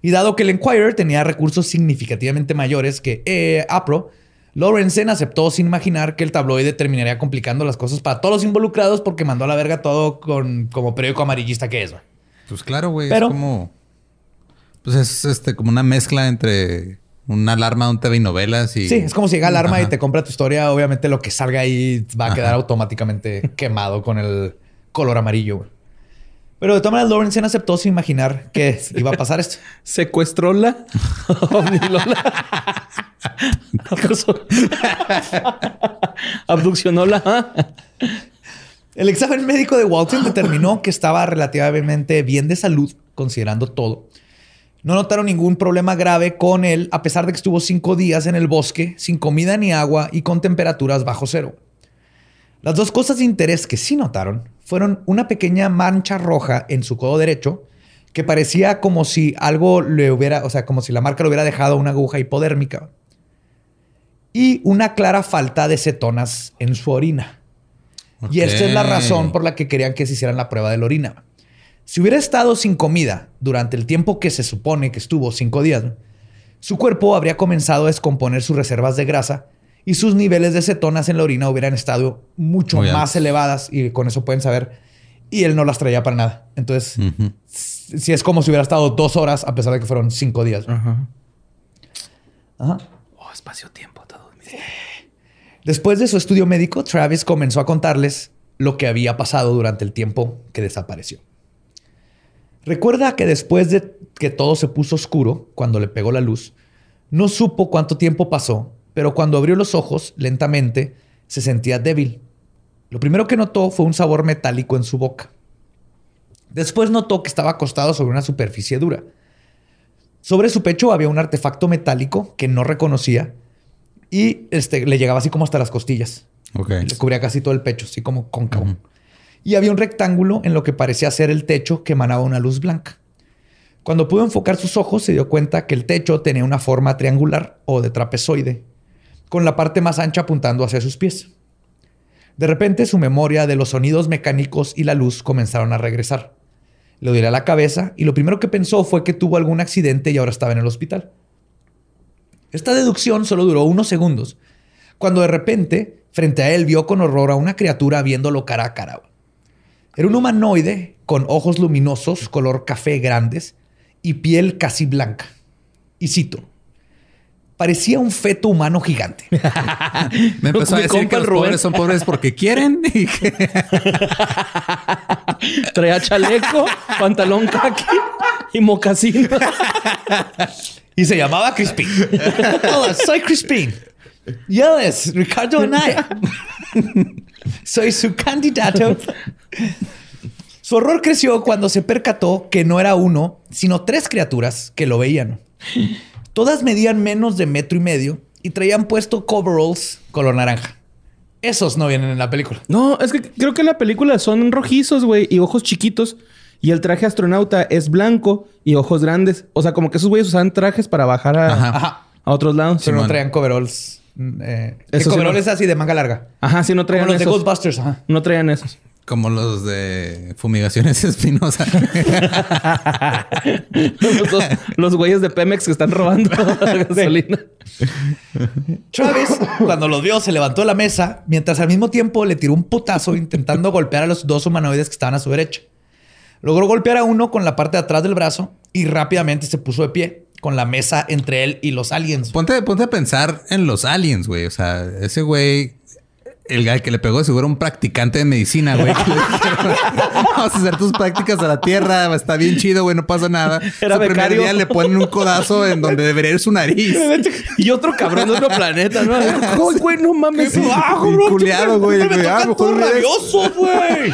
Y dado que el Enquirer tenía recursos significativamente mayores que eh, APRO, Lorenzen aceptó sin imaginar que el tabloide terminaría complicando las cosas para todos los involucrados porque mandó a la verga todo con, como periódico amarillista que es. güey. Pues claro, güey. Pero- Es como... Pues es este como una mezcla entre una alarma, un TV y novelas y... Sí, es como si llega el arma y Ajá. te compra tu historia. Obviamente lo que salga ahí va a quedar Ajá. automáticamente quemado con el color amarillo. güey. Pero de todas maneras, Lorenzen aceptó sin imaginar que iba a pasar esto. Secuestró la Omnilola. Acosó- Abduccionó la. El examen médico de Walton determinó que estaba relativamente bien de salud, considerando todo. No notaron ningún problema grave con él, a pesar de que estuvo cinco días en el bosque, sin comida ni agua y con temperaturas bajo cero. Las dos cosas de interés que sí notaron fueron una pequeña mancha roja en su codo derecho, que parecía como si algo le hubiera, o sea, como si la marca le hubiera dejado una aguja hipodérmica. Y una clara falta de cetonas en su orina. Y esta es la razón por la que querían que se hicieran la prueba de la orina. Si hubiera estado sin comida durante el tiempo que se supone que estuvo, cinco días, su cuerpo habría comenzado a descomponer sus reservas de grasa y sus niveles de cetonas en la orina hubieran estado mucho Muy más elevadas y con eso pueden saber. Y él no las traía para nada. Entonces, si es como si hubiera estado dos horas a pesar de que fueron cinco días. Oh, espacio-tiempo, todo. Después de su estudio médico, Travis comenzó a contarles lo que había pasado durante el tiempo que desapareció. Recuerda que después de que todo se puso oscuro, cuando le pegó la luz, no supo cuánto tiempo pasó, pero cuando abrió los ojos lentamente se sentía débil. Lo primero que notó fue un sabor metálico en su boca. Después notó que estaba acostado sobre una superficie dura. Sobre su pecho había un artefacto metálico que no reconocía y este, le llegaba así como hasta las costillas. Ok. Le cubría casi todo el pecho, así como cóncavo. Y había un rectángulo en lo que parecía ser el techo que emanaba una luz blanca. Cuando pudo enfocar sus ojos, se dio cuenta que el techo tenía una forma triangular o de trapezoide, con la parte más ancha apuntando hacia sus pies. De repente, su memoria de los sonidos mecánicos y la luz comenzaron a regresar. Le dolió la cabeza y lo primero que pensó fue que tuvo algún accidente y ahora estaba en el hospital. Esta deducción solo duró unos segundos, cuando de repente, frente a él, vio con horror a una criatura viéndolo cara a cara. Era un humanoide con ojos luminosos, color café grandes y piel casi blanca. Y cito, parecía un feto humano gigante. Me empezó a decir que los pobres son pobres porque quieren y que Traía chaleco, pantalón kaki y mocasín. Y se llamaba Crispin. Hola, soy Crispin. Yes, Ricardo Anaya. soy su candidato. Su horror creció cuando se percató que no era uno, sino tres criaturas que lo veían. Todas medían menos de metro y medio y traían puesto coveralls color naranja. Esos no vienen en la película. No, es que creo que en la película son rojizos, güey, y ojos chiquitos. Y el traje astronauta es blanco y ojos grandes. O sea, como que esos güeyes usaban trajes para bajar a, Ajá. Ajá. a otros lados. Pero no Simón. traían coveralls. Eh, Eso sí coverall no. es así de manga larga. Ajá, sí, no Como traían los de esos. Ghostbusters. Ajá. No traían esos. como los de fumigaciones espinosa. los, dos- los güeyes de Pemex que están robando gasolina. Travis, cuando los vio, se levantó de la mesa, mientras al mismo tiempo le tiró un putazo intentando golpear a los dos humanoides que estaban a su derecha. Logró golpear a uno con la parte de atrás del brazo y rápidamente se puso de pie, con la mesa entre él y los aliens. ponte, ponte a pensar en los aliens, güey. O sea, ese güey, el guy que le pegó, seguro un practicante de medicina, güey. Vamos a hacer tus prácticas a la tierra. Está bien chido, güey. No pasa nada. Era Su primer becario. día le ponen un codazo en donde debería ir su nariz. Y otro cabrón de otro planeta, ¿no? Ay, güey, no mames. Sí, Ah, bro, culeado, güey. Me Güey, ah, rabiosos, güey.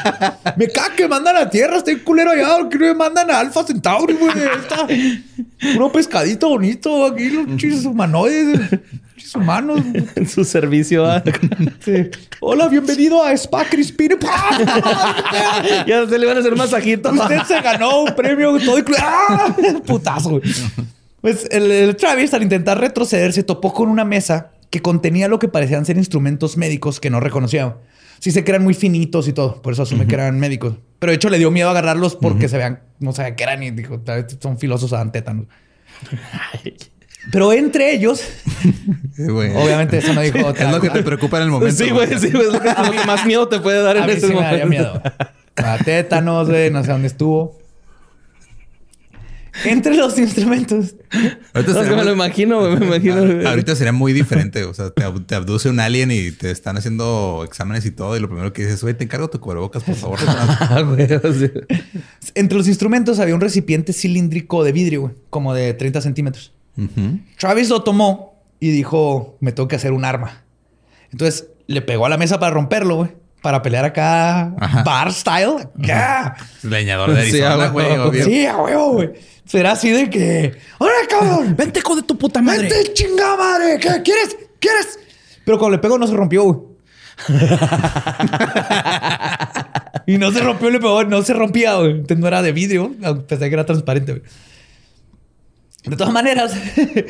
Me caga que mandan a tierra. Estoy culero allá. Que me mandan a Alpha Centauri, güey. Puro pescadito bonito. Aquí los chis humanoides. Chis humanos. En su servicio. ah. Sí. Hola, bienvenido a Spa Crispin. ya se le van a hacer masajito. Usted se ganó un premio todo inclu- ¡Ah! Putazo. Pues el, el Travis, al intentar retroceder, se topó con una mesa que contenía lo que parecían ser instrumentos médicos que no reconocía. Sí que eran muy finitos y todo, por eso asume que eran médicos. Pero de hecho le dio miedo agarrarlos porque se vean, no sabía qué eran y dijo, "Tal vez son filosos a tétanos. Pero entre ellos, Sí, güey. obviamente eso no dijo. Es lo que te preocupa en el momento. Sí, güey, sí, güey. Es lo que, más miedo te puede dar A en mí ese sí me momento. daría miedo. A tétanos, güey, no sé dónde estuvo. Entre los instrumentos. Ahorita me lo muy- imagino, me imagino. Ah, Ahorita sería muy diferente. O sea, te, ab- te abduce un alien y te están haciendo exámenes y todo. Y lo primero que dices, güey, te encargo tu cubrebocas, por favor. Ah. Entre los instrumentos había un recipiente cilíndrico de vidrio, güey, como de 30 centímetros. Travis lo tomó y dijo, me tengo que hacer un arma. Entonces le pegó a la mesa para romperlo, güey. Para pelear acá Ajá. bar style. Ya. Leñador de Arizona, a güey. Sí, a huevo, güey. Será así de que. ¡Hola, cabrón! Vente, hijo de tu puta madre. ¡Vente, chingada madre! ¿Qué quieres? ¿Quieres? Pero cuando le pegó no se rompió, güey. y no se rompió, le pegó, no se rompía, güey. Entonces no era de vidrio, pensé que era transparente, güey. De todas maneras,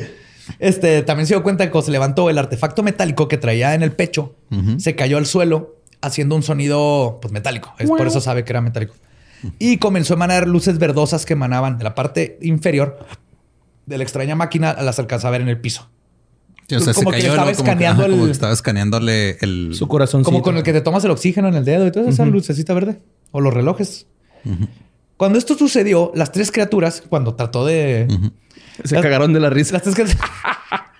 este también se dio cuenta que cuando se levantó el artefacto metálico que traía en el pecho, se cayó al suelo haciendo un sonido pues metálico. Es por eso sabe que era metálico. Y comenzó a emanar luces verdosas que emanaban de la parte inferior de la extraña máquina a las alcanzaba a ver en el piso. Sí, o sea, Como se que cayó estaba ¿no? como, que, escaneando ajá, como el- que estaba escaneándole el... Su corazón. Como con el que te tomas el oxígeno en el dedo y toda esa lucecita verde. O los relojes. Cuando esto sucedió, las tres criaturas, cuando trató de... Se cagaron de la risa. Las tres criaturas...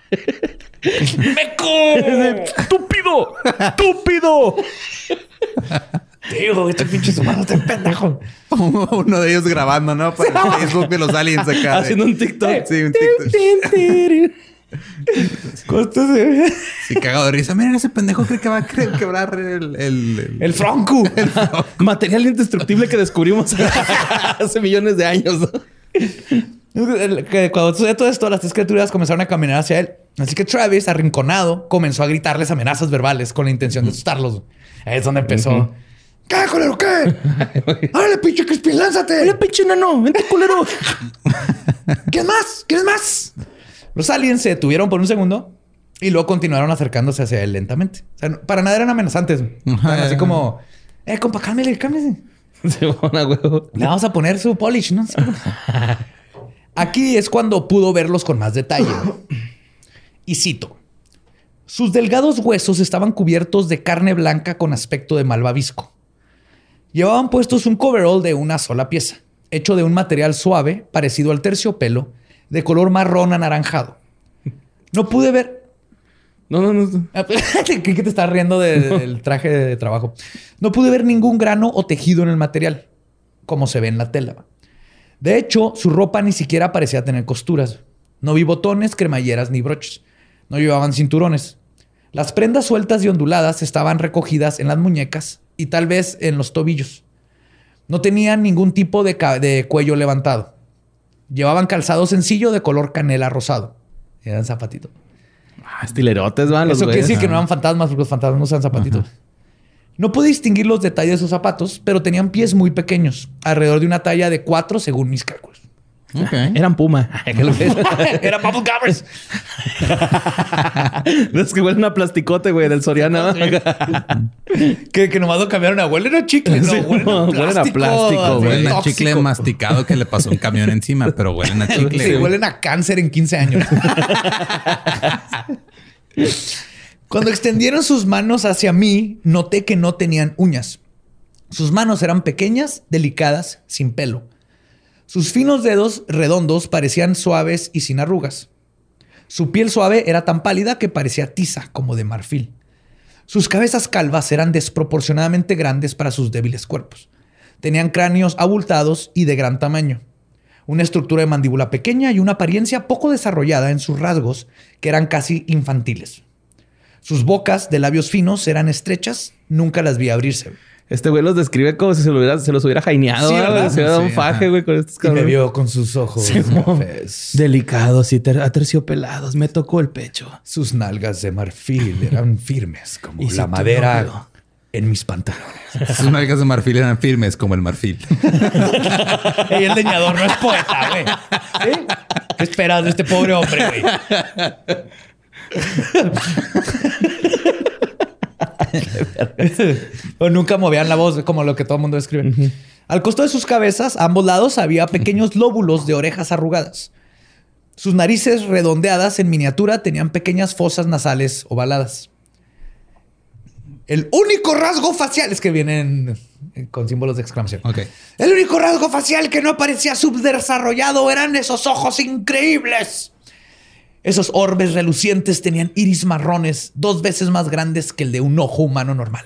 ¡Estúpido! ¡Estúpido! Digo, este pinche humano está pendejo. Uno de ellos grabando, ¿no? Para el Facebook de los aliens acá. Haciendo un TikTok. Sí, un TikTok. Costas de- Sí, cagado de risa. Miren, ese pendejo cree que va a quebrar el... El, el- El Franco. Material indestructible que descubrimos hace millones de años. ¿no? Cuando sucedió todo esto, las tres criaturas comenzaron a caminar hacia él. Así que Travis, arrinconado, comenzó a gritarles amenazas verbales con la intención de asustarlos. Ahí es donde empezó. ¿Qué, culero, qué? ¡Órale, pinche Crispin, lánzate! ¡Hola, pinche nano! ¡Vente, culero! ¿Quieres más? ¿Quieres más? Los aliens se detuvieron por un segundo y luego continuaron acercándose hacia él lentamente. O sea, no- para nada eran amenazantes. Así como, eh, compa, cálmele, cálmese. Se van a huevo. Le vamos a poner su polish, ¿no? Aquí es cuando pudo verlos con más detalle. Y cito. Sus delgados huesos estaban cubiertos de carne blanca con aspecto de malvavisco. Llevaban puestos un coverall de una sola pieza, hecho de un material suave parecido al terciopelo, de color marrón anaranjado. No pude ver... No, no, no. ¿Qué que te estás riendo de- del traje de trabajo? No pude ver ningún grano o tejido en el material, como se ve en la tela. De hecho, su ropa ni siquiera parecía tener costuras. No vi botones, cremalleras ni broches. No llevaban cinturones. Las prendas sueltas y onduladas estaban recogidas en las muñecas y tal vez en los tobillos. No tenían ningún tipo de, de cuello levantado. Llevaban calzado sencillo de color canela rosado. Eran zapatitos. Ah, estilerotes, van los Eso quiere decir que no eran fantasmas porque los fantasmas no usan zapatitos. No pude distinguir los detalles de sus zapatos, pero tenían pies muy pequeños, alrededor de una talla de 4 según mis cálculos. Eran puma. Era Bubble Gabbers. es que huelen a plasticote, güey, del Soriana. que, que nomás lo cambiaron a huelen a chicle. No, Sí, huelen a huelen a plástico. Huelen a chicle masticado que le pasó un camión encima, pero huelen a chicle. Sí, huelen a cáncer en 15 años. Cuando extendieron sus manos hacia mí, noté que no tenían uñas. Sus manos eran pequeñas, delicadas, sin pelo. Sus finos dedos redondos parecían suaves y sin arrugas. Su piel suave era tan pálida que parecía tiza, como de marfil. Sus cabezas calvas eran desproporcionadamente grandes para sus débiles cuerpos. Tenían cráneos abultados y de gran tamaño una estructura de mandíbula pequeña y una apariencia poco desarrollada en sus rasgos que eran casi infantiles. Sus bocas de labios finos eran estrechas, nunca las vi abrirse. Este güey los describe como si se, lo hubiera, se los hubiera jaineado. Sí, ¿verdad? Se hubiera dado un faje, güey, con estos Y me cabrones. vio con sus ojos Sí, cafés. Delicados y ter- aterciopelados. Me tocó el pecho. Sus nalgas de marfil eran firmes como Y la madera en mis pantalones. Sus nalgas de marfil eran firmes como el marfil. Ey, el leñador no es poeta, güey. ¿Sí? ¿Qué esperas de este pobre hombre, güey? o nunca movían la voz como lo que todo el mundo describe. Al costado de sus cabezas, a ambos lados, había pequeños lóbulos de orejas arrugadas. Sus narices redondeadas en miniatura tenían pequeñas fosas nasales ovaladas. El único rasgo facial es que vienen con símbolos de exclamación. El único rasgo facial que no parecía subdesarrollado eran esos ojos increíbles. Esos orbes relucientes tenían iris marrones dos veces más grandes que el de un ojo humano normal.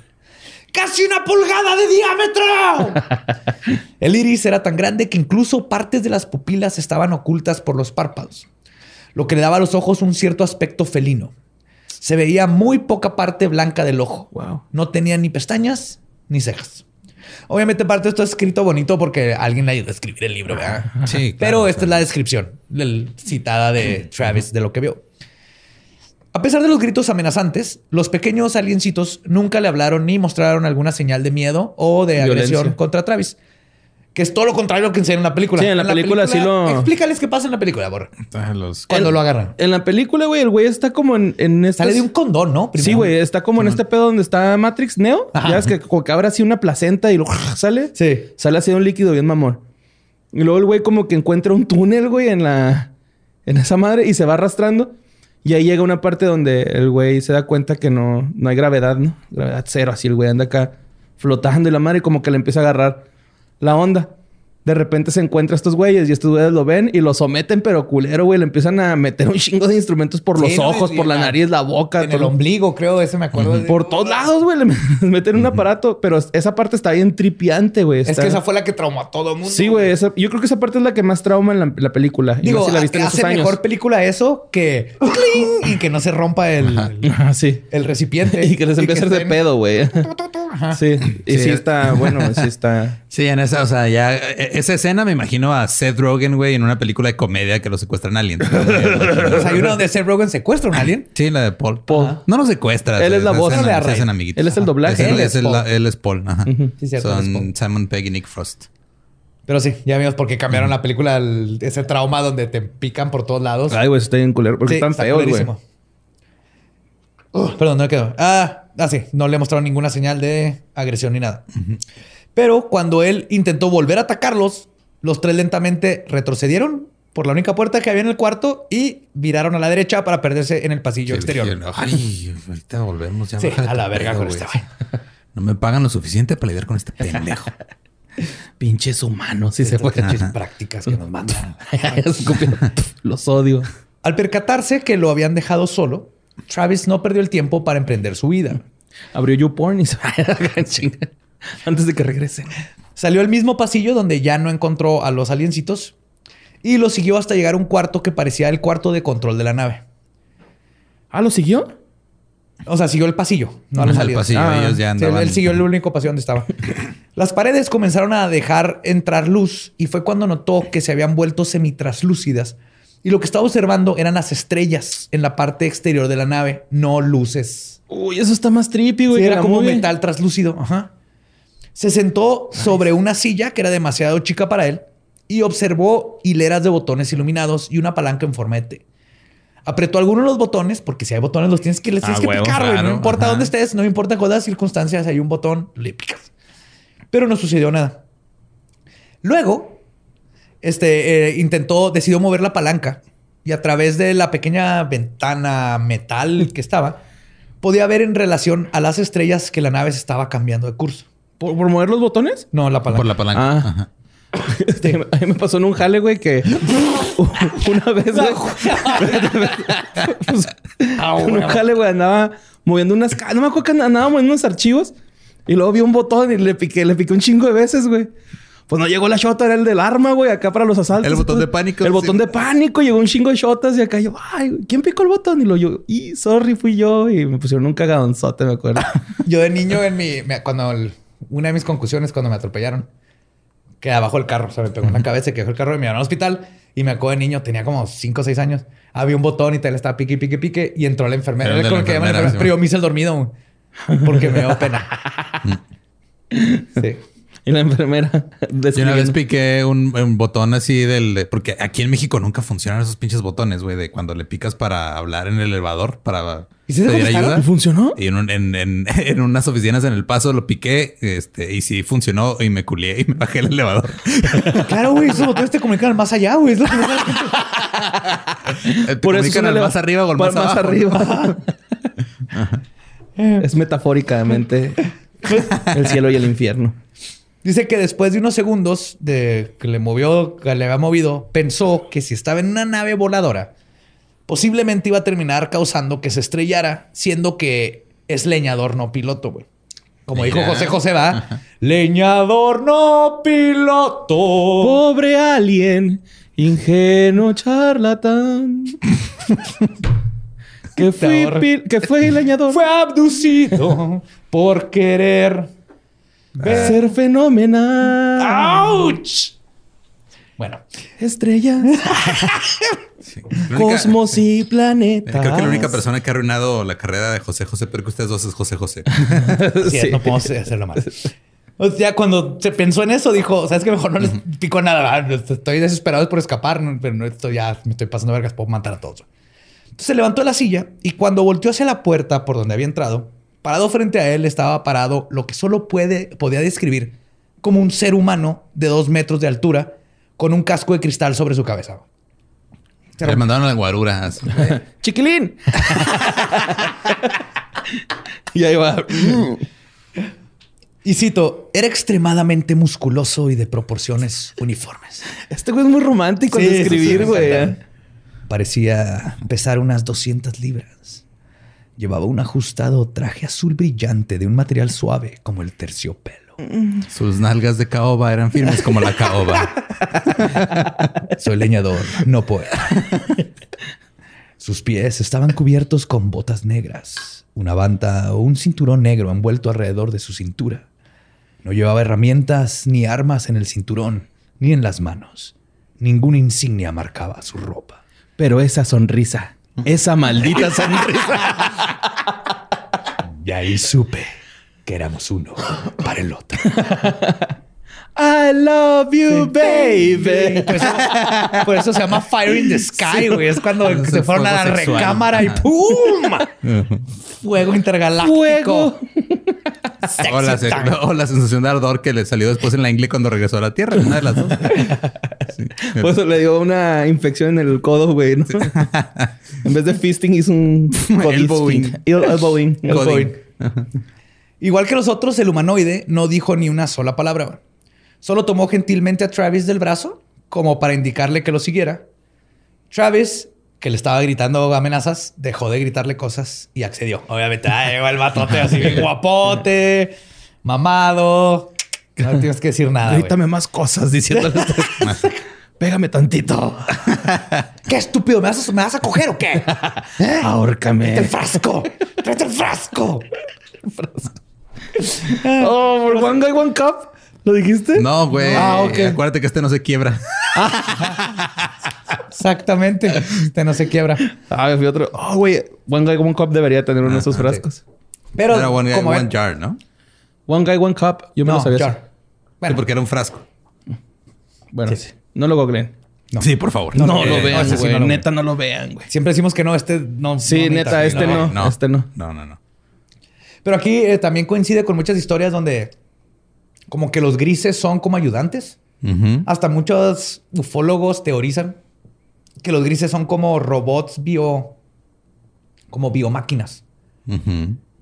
¡Casi una pulgada de diámetro! El iris era tan grande que incluso partes de las pupilas estaban ocultas por los párpados, lo que le daba a los ojos un cierto aspecto felino. Se veía muy poca parte blanca del ojo. Wow. No tenía ni pestañas ni cejas. Obviamente parte de esto es escrito bonito porque alguien le ayudó a escribir el libro, ¿verdad? Sí, claro, Pero esta es la descripción del- citada de Travis de lo que vio. A pesar de los gritos amenazantes, los pequeños aliencitos nunca le hablaron ni mostraron alguna señal de miedo o de Violencia. agresión contra Travis. Que es todo lo contrario a lo que enseñan en la película. Sí, en la película sí lo- Explícales qué pasa en la película, Borre. Los- Cuando El- lo agarran. En la película, güey, el güey está como en, en estas... Sale de un condón, ¿no? Sí, güey, está como en este pedo donde está Matrix Neo. Ajá. Ya ves que como que abre así una placenta y lo sale. Sí. Sale así un líquido bien mamón. Y luego el güey como que encuentra un túnel, güey, en la... En esa madre y se va arrastrando. Y ahí llega una parte donde el güey se da cuenta que no, no hay gravedad, ¿no? Gravedad cero. Así el güey anda acá flotando y la madre y como que le empieza a agarrar la onda. De repente se encuentra a estos güeyes y estos güeyes lo ven y lo someten, pero culero, güey. Le empiezan a meter un chingo de instrumentos por los ojos, Y por la la- nariz, la boca. En el todo. ombligo, creo, ese me acuerdo. de- Por todos lados, güey. Le meten un aparato. Pero esa parte está bien tripiante, güey. Es que esa fue la que traumó a todo mundo. Sí, güey. esa- Yo creo que esa parte es la que más trauma en la, la película. Y Digo, más si la viste en hace años. mejor película eso que ¡cling! y que no se rompa el, Ajá, sí. el recipiente. Y que les empiece a hacer de pedo, güey. Sí. Y sí. Sí. está bueno, sí está. Sí, en esa, o sea, ya e- esa escena me imagino a Seth Rogen, güey, en una película de comedia que lo secuestran. O sea, hay una donde Seth Rogen secuestra a un alien. Sí, la de Paul. Paul. No lo secuestra. Él es la voz. arraiga. hacen amiguitos. Él es el doblaje. Él, Él es, es el- Paul. él es Paul. Ajá. Sí, cierto, Son Paul. Simon Pegg y Nick Frost. Pero sí, ya vimos por qué cambiaron la película, el- ese trauma donde te pican por todos lados. Ay, güey, está bien culero. Porque Sí, están está feos, güey. Uh, perdón, no me quedo. Ah, ah, sí, no le mostraron ninguna señal de agresión ni nada. Pero cuando él intentó volver a atacarlos, los tres lentamente retrocedieron por la única puerta que había en el cuarto y viraron a la derecha para perderse en el pasillo exterior. Ay, ahorita volvemos. Ya Sí, a la verga con este güey. No me pagan lo suficiente para lidiar con este pendejo. Pinches humanos, sí se Las fue. pinches prácticas que nos mandan. Los odio. Al percatarse que lo habían dejado solo, Travis no perdió el tiempo para emprender su vida. Abrió YouPorn y se. Antes de que regrese. Salió al mismo pasillo donde ya no encontró a los aliencitos y lo siguió hasta llegar a un cuarto que parecía el cuarto de control de la nave. Ah, ¿lo siguió? O sea, siguió el pasillo, no la Al salida. pasillo, Ah, ellos ya Sí, él, andaban. él siguió el único pasillo donde estaba. Las paredes comenzaron a dejar entrar luz y fue cuando notó que se habían vuelto semitraslúcidas. Y lo que estaba observando eran las estrellas en la parte exterior de la nave, no luces. Uy, eso está más trippy, güey. Sí, era como movie. metal traslúcido. Ajá. Se sentó sobre una silla que era demasiado chica para él y observó hileras de botones iluminados y una palanca en forma de T. Apretó alguno de los botones, porque si hay botones los tienes que, les Ah, tienes que huevo, picar, claro, No importa ajá. dónde estés, no importa con las circunstancias, hay un botón, le picas. Pero no sucedió nada. Luego, este, eh, intentó, decidió mover la palanca y a través de la pequeña ventana metal que estaba, podía ver en relación a las estrellas que la nave se estaba cambiando de curso. ¿Por, por mover los botones? No, la palanca. Por la palanca. Ah. Ajá. Este, a mí me pasó en un jale, güey, que una vez, güey, pues, Ah, en un huevo. jale, güey, andaba moviendo unas... No me acuerdo que andaba moviendo unos archivos y luego vi un botón y le piqué, le piqué un chingo de veces, güey. Pues no llegó la shota, era el del arma, güey, acá para los asaltos. El botón de pánico, El sí. botón de pánico, llegó un chingo de shotas y acá yo, ay, ¿quién picó el botón? Y lo yo, y sorry, fui yo. Y me pusieron un cagadonzote, me acuerdo. Yo de niño en mi... me- cuando... el- una de mis conclusiones cuando me atropellaron. Que abajo el carro. O sea, me pegó en la cabeza y quedó el carro y me llevaron al hospital. Y me acuerdo de niño, tenía como 5 o 6 años. Había un botón y tal, estaba pique, pique, pique. Y entró la enfermera. Era la que llaman enfermera, Pero yo me hice el dormido. Porque me dio pena. sí. Y la enfermera Yo una vez piqué un, un botón así del... de- porque aquí en México nunca funcionan esos pinches botones, güey. De cuando le picas para hablar en el elevador, para ¿Y si te pedir ayuda. ¿Y funcionó? Y en, un- en, en- en unas oficinas en El Paso lo piqué este, y sí funcionó y me culié y me bajé el elevador. Claro, güey. Esos botones te comunican al más allá, güey. Es lo que me da- Te Por eso es comunican un al eleva- más arriba o al más, abajo. arriba. es metafóricamente el cielo y el infierno. Dice que después de unos segundos de que le movió, que le había movido, pensó que si estaba en una nave voladora, posiblemente iba a terminar causando que se estrellara, siendo que es leñador, no piloto, güey. Como dijo. José José, va. leñador, no piloto. Pobre alien, ingenuo charlatán. Que fui, que fue leñador. Fue abducido por querer ver. ser fenomenal. ¡Auch! Bueno, Estrellas, Sí. La única- cosmos y planetas. Creo que la única persona que ha arruinado la carrera de José José, pero que ustedes dos es José José. sí, Sí. no podemos hacerlo mal. O sea, cuando se pensó en eso, dijo, sabes que mejor no les pico nada. ¿verdad? Estoy desesperado por escapar, pero no esto ya me estoy pasando vergas, puedo matar a todos. Entonces se levantó de la silla y cuando volteó hacia la puerta por donde había entrado, parado frente a él estaba parado lo que solo puede, podía describir como un ser humano de dos metros de altura con un casco de cristal sobre su cabeza. Le mandaron a la guarura. Chiquilín. y ahí va. Y cito, era extremadamente musculoso y de proporciones uniformes. Este güey es muy romántico Sí, al escribir, güey. exactamente. Parecía pesar unas 200 libras. Llevaba un ajustado traje azul brillante de un material suave como el terciopelo. Sus nalgas de caoba eran firmes como la caoba. Soy leñador, no poeta. Sus pies estaban cubiertos con botas negras, una banda o un cinturón negro envuelto alrededor de su cintura. No llevaba herramientas ni armas en el cinturón, ni en las manos. Ninguna insignia marcaba su ropa. Pero esa sonrisa, esa maldita sonrisa. Y ahí supe que éramos uno para el otro. I love you, baby. Por eso, por eso se llama Fire in the Sky, güey. Es cuando Es se fueron a la sexual. recámara y. ¡pum! Fuego intergaláctico. Fuego. Sexy O la, o sensación de ardor que le salió después en la ingle cuando regresó a la Tierra. Una de las dos. Sí. Por eso le dio una infección en el codo, güey. ¿no? en vez de fisting hizo un Elbowing. Igual que los otros, el humanoide no dijo ni una sola palabra. Solo tomó gentilmente a Travis del brazo como para indicarle que lo siguiera. Travis, que le estaba gritando amenazas, dejó de gritarle cosas y accedió. Obviamente, ah, llegó el batote así bien guapote, mamado. No tienes que decir nada. Grítame más cosas diciéndole. Pégame tantito. ¿Qué estúpido? ¿Me vas, a, ¿Me vas a coger o qué? ¿Eh? Ahórcame. ¡Tráete el frasco! ¡Tráete el frasco! Oh, por One Guy, One Cup. ¿Lo dijiste? No, güey. Ah, ok. Acuérdate que este no se quiebra. Exactamente. Este no se quiebra. Ah, fui otro. Oh, güey. One Guy, One Cup debería tener uno de esos frascos. Pero Era one, como one jar, ¿no? One Guy, One Cup. Yo me no, lo sabía. jar. Bueno, Sí, porque era un frasco. Bueno, Sí. no lo googleen. Sí, por favor. No, no, lo eh, vean, güey. lo- Neta, no lo vean, güey. siempre decimos que no, este no. Sí, no neta, este no. Este no. No, no, no. Pero aquí eh, también coincide con muchas historias donde como que los grises son como ayudantes. Hasta muchos ufólogos teorizan que los grises son como robots bio, como biomáquinas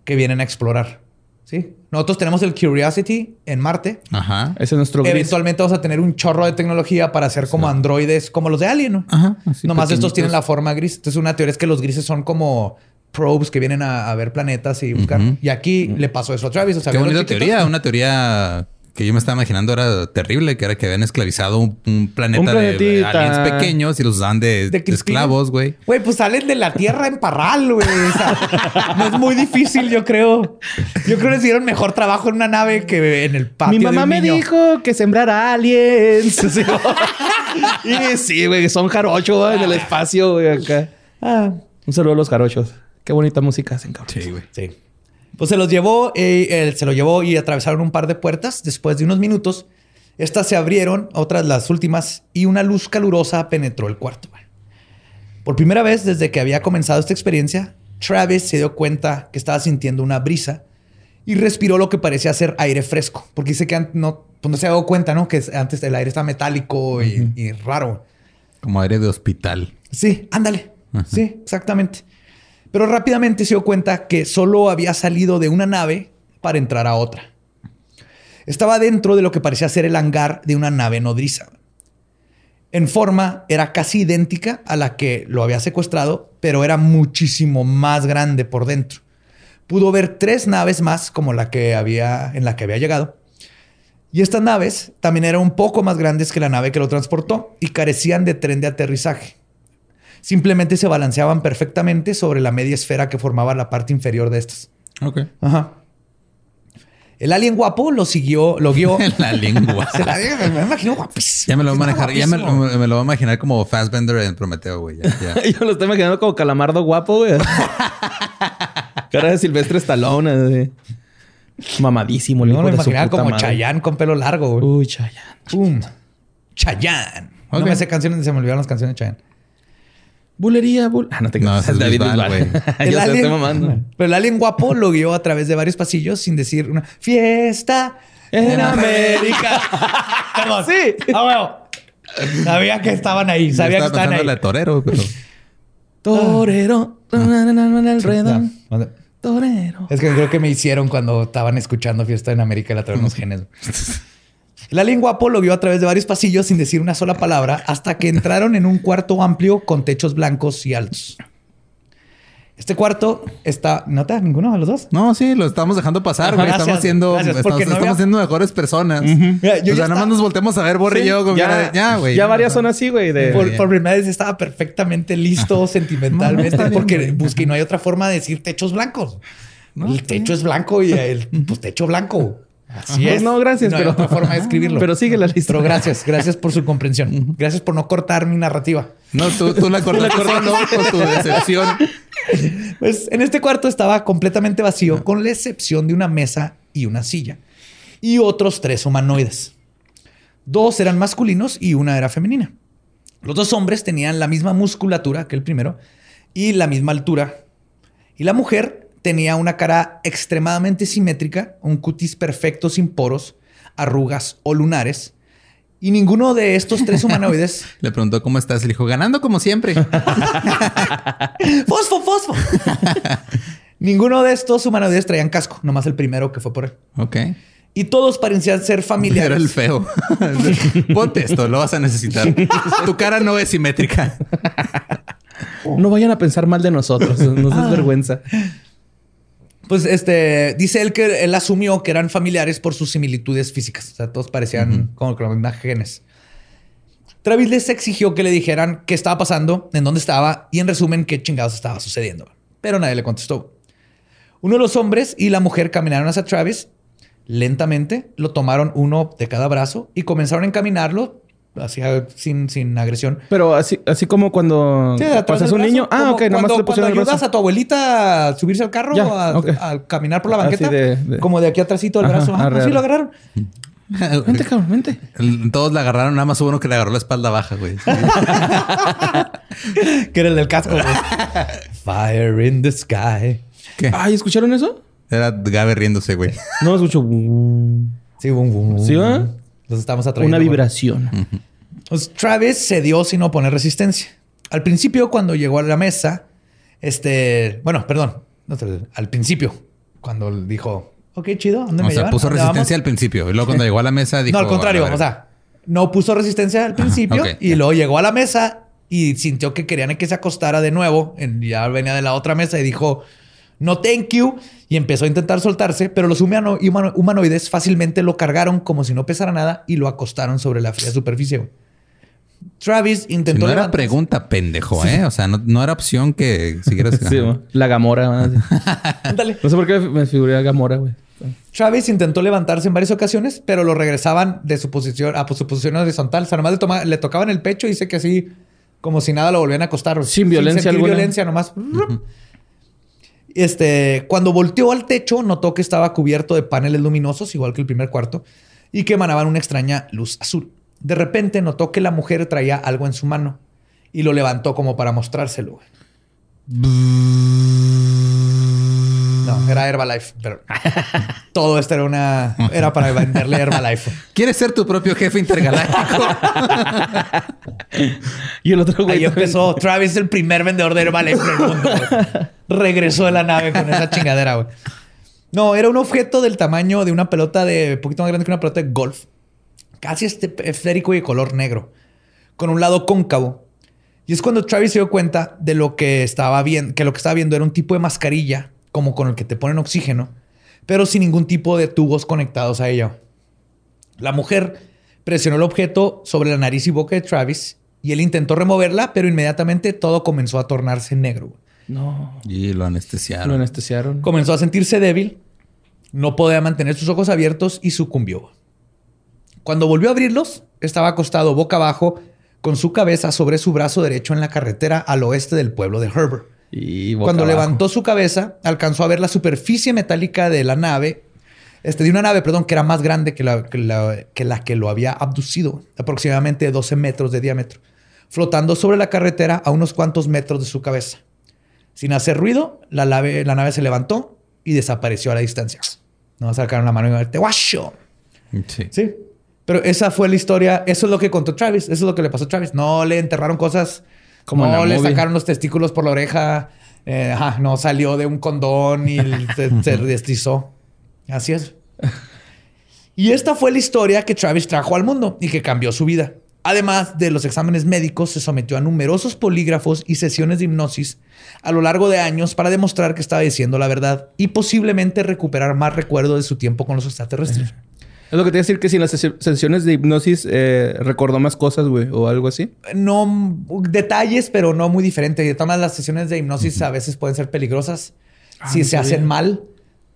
que vienen a explorar. ¿Sí? Nosotros tenemos el Curiosity en Marte. Ajá. Ese es nuestro gris. Eventualmente vamos a tener un chorro de tecnología para hacer como androides, como los de Alien, ¿no? Ajá. así Nomás estos tienen la forma gris. Entonces, una teoría es que los grises son como probes que vienen a, a ver planetas y buscar. Y aquí le pasó eso a Travis. O sea, Qué bonita teoría. Una teoría que yo me estaba imaginando era terrible, que era que habían esclavizado un, un planeta Un de aliens pequeños y los usaban de, De de esclavos, güey. Güey, pues salen de la Tierra en parral, güey. O sea, no es muy difícil, yo creo. Yo creo que les dieron mejor trabajo en una nave que en el patio Mi de mamá un me niño. dijo que sembrara aliens. Sí. y sí, güey, son jarochos en el espacio, güey, acá. Ah, Un saludo a los jarochos. Qué bonita música hacen, cabrón. Sí, güey. sí. Pues se los llevó, eh, él se lo llevó y atravesaron un par de puertas. Después de unos minutos, estas se abrieron, otras las últimas, y una luz calurosa penetró el cuarto. Por primera vez desde que había comenzado esta experiencia, Travis se dio cuenta que estaba sintiendo una brisa y respiró lo que parecía ser aire fresco, porque dice que no, pues no se dio cuenta, ¿no? Que antes el aire está metálico y, y raro. Como aire de hospital. Sí, ándale. Sí, exactamente. Pero rápidamente se dio cuenta que solo había salido de una nave para entrar a otra. Estaba dentro de lo que parecía ser el hangar de una nave nodriza. En forma era casi idéntica a la que lo había secuestrado, pero era muchísimo más grande por dentro. Pudo ver tres naves más como la que había en la que había llegado. Y estas naves también eran un poco más grandes que la nave que lo transportó y carecían de tren de aterrizaje. Simplemente se balanceaban perfectamente sobre la media esfera que formaba la parte inferior de estas. Ok. Ajá. El alien guapo lo siguió, lo guió. la lengua. Se la- me imagino guapísimo. Ya me lo voy a manejar. Ya me, lo voy a imaginar como Fassbender en Prometeo, güey. Ya, ya. Yo lo estoy imaginando como calamardo guapo, güey. Cara de Silvestre Stallone. así. Mamadísimo, el Yo hijo me de su imaginaba como madre. Chayanne con pelo largo. güey. Uy, Chayanne. Pum. Chayanne. Ok. No me sé canciones, se me olvidaron las canciones de Chayanne. Bulería, bul... Ah, no te No, es David Bisbal. El Yo alien- estoy mamando. Pero el alien guapo lo guió a través de varios pasillos sin decir una fiesta En en América. Perdón. Sí. Ah, bueno. Sabía que estaban ahí. Yo Sabía que estaba estaban pensando ahí. la de Torero, pero... Torero. Redón. No. Torero. Es que creo que me hicieron cuando estaban escuchando Fiesta en América y la traen unos genes. El alien guapo lo vio a través de varios pasillos sin decir una sola palabra hasta que entraron en un cuarto amplio con techos blancos y altos. Este cuarto está... ¿Nota ninguno de los dos? No, sí, lo estamos dejando pasar, güey. Gracias, Estamos siendo, gracias, estamos, porque no estamos había- siendo mejores personas. Mira, yo o ya sea, nada más nos volteamos a ver, Borre y yo, como cara Ya, de, ya, güey. ya varias son así, güey. De... Por, primera vez estaba perfectamente listo sentimentalmente No, no, bien, porque busqué y no hay otra forma de decir techos blancos. el techo es blanco y el pues, techo blanco. Así es. No, gracias, hay pero- otra forma de escribirlo. Pero sigue la lista. Pero gracias, gracias por su comprensión. Gracias por no cortar mi narrativa. No, tú, tú la cortaste solo con tu decepción. Pues en este cuarto estaba completamente vacío, con la excepción de una mesa y una silla. Y otros tres humanoides. Dos eran masculinos y una era femenina. Los dos hombres tenían la misma musculatura que el primero y la misma altura. Y la mujer tenía una cara extremadamente simétrica, un cutis perfecto sin poros, arrugas o lunares. Y ninguno de estos tres humanoides Le preguntó cómo estás. Le dijo, ganando como siempre. ¡Fosfo, fosfo! Ninguno de estos humanoides traían casco, nomás el primero que fue por él. ok. Y todos parecían ser familiares. Era el feo. Ponte esto, lo vas a necesitar. Tu cara no es simétrica. No vayan a pensar mal de nosotros. Nos Ah. es vergüenza. Pues este dice él que él asumió que eran familiares por sus similitudes físicas. O sea, todos parecían como con los mismos genes. Travis les exigió que le dijeran qué estaba pasando, en dónde estaba y en resumen qué chingados estaba sucediendo. Pero nadie le contestó. Uno de los hombres y la mujer caminaron hacia Travis lentamente, lo tomaron uno de cada brazo y comenzaron a encaminarlo hacia, sin, sin agresión. Pero así, así como cuando Sí, pasas un brazo, niño. Ah, como ok, nada más cuando, le pusieron cuando el brazo. ayudas a tu abuelita a subirse al carro Ya, a, caminar por la Así banqueta, de- de- como de aquí atrásito del Ajá, brazo. Ah, arre, así arre. lo agarraron. Vente, cabrón, vente. Todos la agarraron, nada más hubo uno que le agarró la espalda baja, güey. Que era el del casco. güey. Fire in the sky. ¿Qué? Ay, ¿escucharon eso? Era Gabe riéndose, güey. No escucho. Sí, bum, bum, ¿Sí, va? Los estamos atrayendo. Una güey. vibración. Pues Travis cedió sin oponer resistencia. Al principio, cuando llegó a la mesa, este, bueno, perdón, al principio, cuando dijo, ok, chido, ¿dónde O me sea, llevan? puso ¿A dónde resistencia vamos?" al principio. Y luego cuando llegó a la mesa dijo... no, al contrario, "A la o verga". sea, no puso resistencia al principio y ya. luego llegó a la mesa y sintió que querían que se acostara de nuevo. Ya venía de la otra mesa y dijo, no, thank you. Y empezó a intentar soltarse, pero los humano- humano- humanoides fácilmente lo cargaron como si no pesara nada y lo acostaron sobre la fría superficie. Travis Si intentó no era levantarse. pregunta, pendejo, ¿eh? O sea, no, no era opción que siguieras... Sí, la Gamora. ¿no? Sé por qué me figuré a Gamora, güey. Travis intentó levantarse en varias ocasiones, pero lo regresaban de su posición a su posición horizontal. O sea, nomás le, toma- le tocaban el pecho y dice que así, como si nada, lo volvían a acostar. Sin violencia alguna. violencia, nomás. Este, cuando volteó al techo, notó que estaba cubierto de paneles luminosos, igual que el primer cuarto, y que emanaban una extraña luz azul. De repente notó que la mujer traía algo en su mano y lo levantó como para mostrárselo. No, era Herbalife, pero todo esto era una era para venderle Herbalife. ¿Quieres ser tu propio jefe intergaláctico? Y el otro güey. Ahí empezó Travis, el primer vendedor de Herbalife en el mundo. güey. Regresó de la nave con esa chingadera, güey. No, era un objeto del tamaño de una pelota de poquito más grande que una pelota de golf. Casi este esférico y de color negro. Con un lado cóncavo. Y es cuando Travis se dio cuenta de lo que estaba viendo, que lo que estaba viendo era un tipo de mascarilla, como con el que te ponen oxígeno, pero sin ningún tipo de tubos conectados a ella. La mujer presionó el objeto sobre la nariz y boca de Travis y él intentó removerla, pero inmediatamente todo comenzó a tornarse negro. No. Y lo anestesiaron. Lo anestesiaron. Comenzó a sentirse débil, no podía mantener sus ojos abiertos y sucumbió. Cuando volvió a abrirlos, estaba acostado boca abajo con su cabeza sobre su brazo derecho en la carretera al oeste del pueblo de Herbert. Y Cuando abajo. levantó su cabeza, alcanzó a ver la superficie metálica de la nave, este, de una nave, perdón, que era más grande que la que, la, que la que lo había abducido, aproximadamente 12 metros de diámetro, flotando sobre la carretera a unos cuantos metros de su cabeza. Sin hacer ruido, la nave, la nave se levantó y desapareció a la distancia. No sacaron la mano y te guacho. Sí. Sí. Pero esa fue la historia. Eso es lo que contó Travis. Eso es lo que le pasó a Travis. No le enterraron cosas. Como no le movie. sacaron los testículos por la oreja. Eh, ajá, no salió de un condón y se, se deslizó. Así es. Y esta fue la historia que Travis trajo al mundo y que cambió su vida. Además de los exámenes médicos, se sometió a numerosos polígrafos y sesiones de hipnosis a lo largo de años para demostrar que estaba diciendo la verdad y posiblemente recuperar más recuerdo de su tiempo con los extraterrestres. Es lo que te iba a decir que si en las ses- sesiones de hipnosis eh, recordó más cosas, güey, o algo así. No detalles, pero no muy diferente. De todas las sesiones de hipnosis a veces pueden ser peligrosas si no se sabía. hacen mal,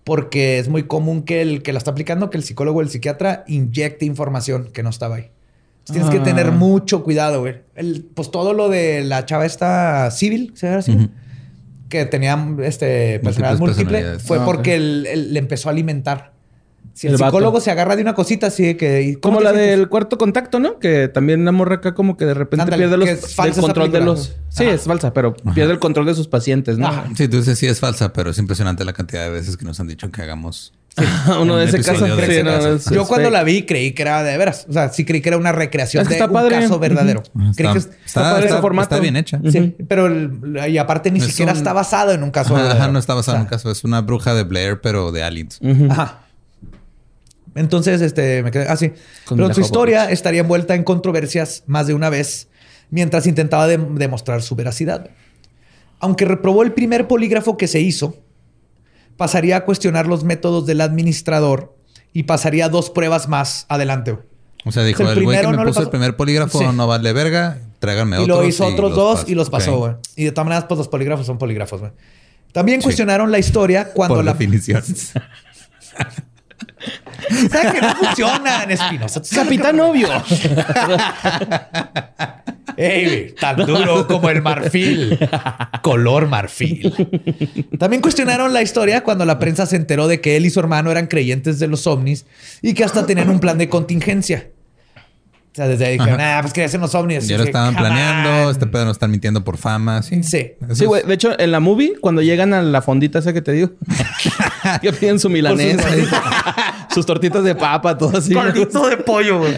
porque es muy común que el que la está aplicando, que el psicólogo o el psiquiatra inyecte información que no estaba ahí. Entonces, tienes que Ah. tener mucho cuidado, güey. El- Pues todo lo de la chava esta civil, ¿se llama así? Que tenía este, personalidad múltiple, personalidades. fue Ah, porque él, él le empezó a alimentar. Si el, El vato. psicólogo se agarra de una cosita así de que... ¿y cómo Como la sientes? del cuarto contacto, ¿no? Que también la morra acá como que de repente Ándale, pierde los, que es falsa el control de los... Sí, Ajá. es falsa, pero pierde el control de sus pacientes, ¿no? Ajá. Sí, tú dices sí es falsa, pero es impresionante la cantidad de veces que nos han dicho que hagamos. Uno de Un ese caso. de sí, ese no, es- Yo es cuando fake. la vi creí que era de veras. O sea, sí creí que era una recreación Es que de un padre. caso verdadero. Creí Está, que está, está padre está- ese formato. está bien hecha. Sí, pero el- y aparte ni Es siquiera un- está basado en un caso Ajá, verdadero. ajá, no está basado O en un caso. Es una bruja de Blair, pero de aliens. Ajá. Entonces, este, me quedé así. Con Pero su historia estaría envuelta en controversias más de una vez mientras intentaba de- demostrar su veracidad. Aunque reprobó el primer polígrafo que se hizo, pasaría a cuestionar los métodos del administrador y pasaría dos pruebas más adelante. O sea, dijo, El el, güey que me no puso el pasó". primer polígrafo Sí. no vale verga, tráiganme Y otros. lo hizo otros dos paso. y los pasó, güey. Y de todas maneras, pues los polígrafos son polígrafos, güey. También Sí. cuestionaron la historia cuando Por la... definición. ¿Sabes que no funcionan, Espinosa? ¿Tú sabes Capitán Obvio. Ey, tan duro como el marfil. Color marfil. También cuestionaron la historia cuando la prensa se enteró de que él y su hermano eran creyentes de los ovnis y que hasta tenían un plan de contingencia. O sea, desde ahí dijeron, ah, pues que hacen los ovnis. Ya lo estaban "Come planeando, on". este pedo nos están mintiendo por fama. Sí. Sí. Sí, güey. De hecho, en la movie, cuando llegan a la fondita esa que te digo, que piden su milanesa, sus tortitas de papa, todo así. Caldito de pollo, güey.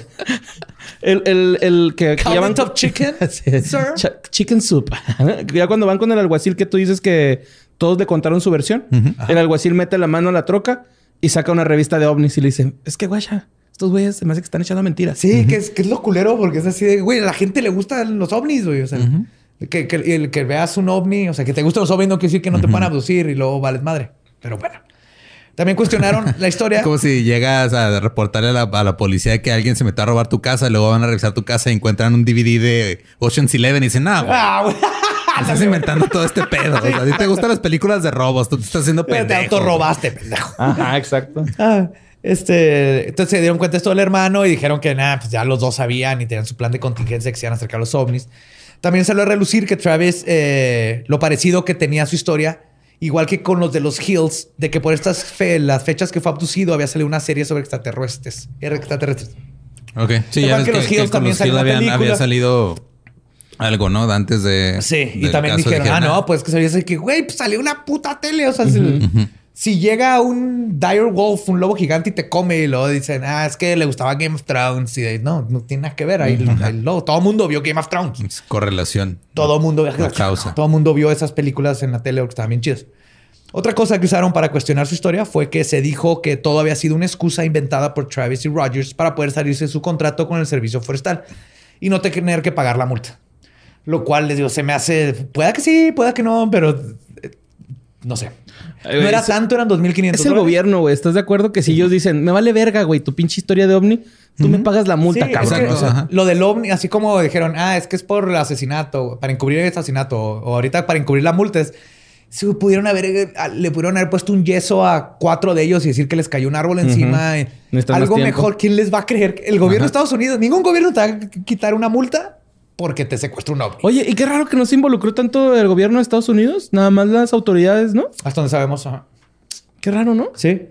El, el, el que, llaman of chicken, Sí. sir. Cha- chicken soup. ya cuando van con el alguacil que tú dices que todos le contaron su versión, el alguacil mete la mano a la troca y saca una revista de ovnis y le dice, es que guacha, estos güeyes se me hace que están echando mentiras. Sí, que, es, que es lo culero porque es así de, güey, a la gente le gustan los ovnis, güey. O sea, que, que- el que veas un ovni, o sea, que te gustan los ovnis no quiere decir que no te puedan abducir y luego vales madre. Pero bueno. También cuestionaron la historia. Es como si llegas a reportarle a la, a la policía que alguien se metió a robar tu casa, y luego van a revisar tu casa y encuentran un DVD de Ocean's Eleven y dicen, no, güey, Ah, güey. estás inventando todo este pedo. O sea, a ti te gustan las películas de robos, tú te estás haciendo Te pendejo. autorrobaste, pendejo. Ajá, exacto. Ah, este, entonces se dieron cuenta esto del hermano y dijeron que nada, pues ya los dos sabían y tenían su plan de contingencia que se iban a acercar a los ovnis. También salió a relucir que Travis, eh, lo parecido que tenía su historia, igual que con los de los Hills, de que por estas fe- las fechas que fue abducido había salido una serie sobre extraterrestres. Era extraterrestres. Ok. Sí, ya ves que que, los Hills también salió habían- había salido algo, ¿no? Antes de. Sí, y también dijeron, ah, "Ah, no, pues que sabías que, güey, pues salió una puta tele. O sea, si, si llega un dire wolf, un lobo gigante y te come y luego dicen, ah, es que le gustaba Game of Thrones. Y de, no, no tiene nada que ver. Ahí el lobo. Todo el mundo vio Game of Thrones. Es correlación. Todo el mundo, La causa. todo mundo vio esas películas en la tele que estaban bien chidas. Otra cosa que usaron para cuestionar su historia fue que se dijo que todo había sido una excusa inventada por Travis y Rogers para poder salirse de su contrato con el servicio forestal y no tener que pagar la multa. Lo cual les digo, se me hace, pueda que sí, pueda que no, pero No sé. Ay, no era es- tanto, eran 2.500 Es el gobierno, güey. ¿Estás de acuerdo que si ellos dicen, me vale verga, güey, tu pinche historia de ovni, tú me pagas la multa, Sí, cabrón? es que O sea, Ajá. lo del ovni, así como dijeron, ah, es que es por el asesinato, para encubrir el asesinato, o ahorita para encubrir la multa, es, si pudieron haber, eh, le pudieron haber puesto un yeso a cuatro de ellos y decir que les cayó un árbol encima. eh, Necesitan Algo mejor, ¿quién les va a creer? El gobierno Ajá. de Estados Unidos, ningún gobierno te va a quitar una multa porque te secuestra un ovni. Oye, y qué raro que no se involucró tanto el gobierno de Estados Unidos, nada más las autoridades, ¿no? Hasta donde sabemos. ajá. Qué raro, ¿no? Sí.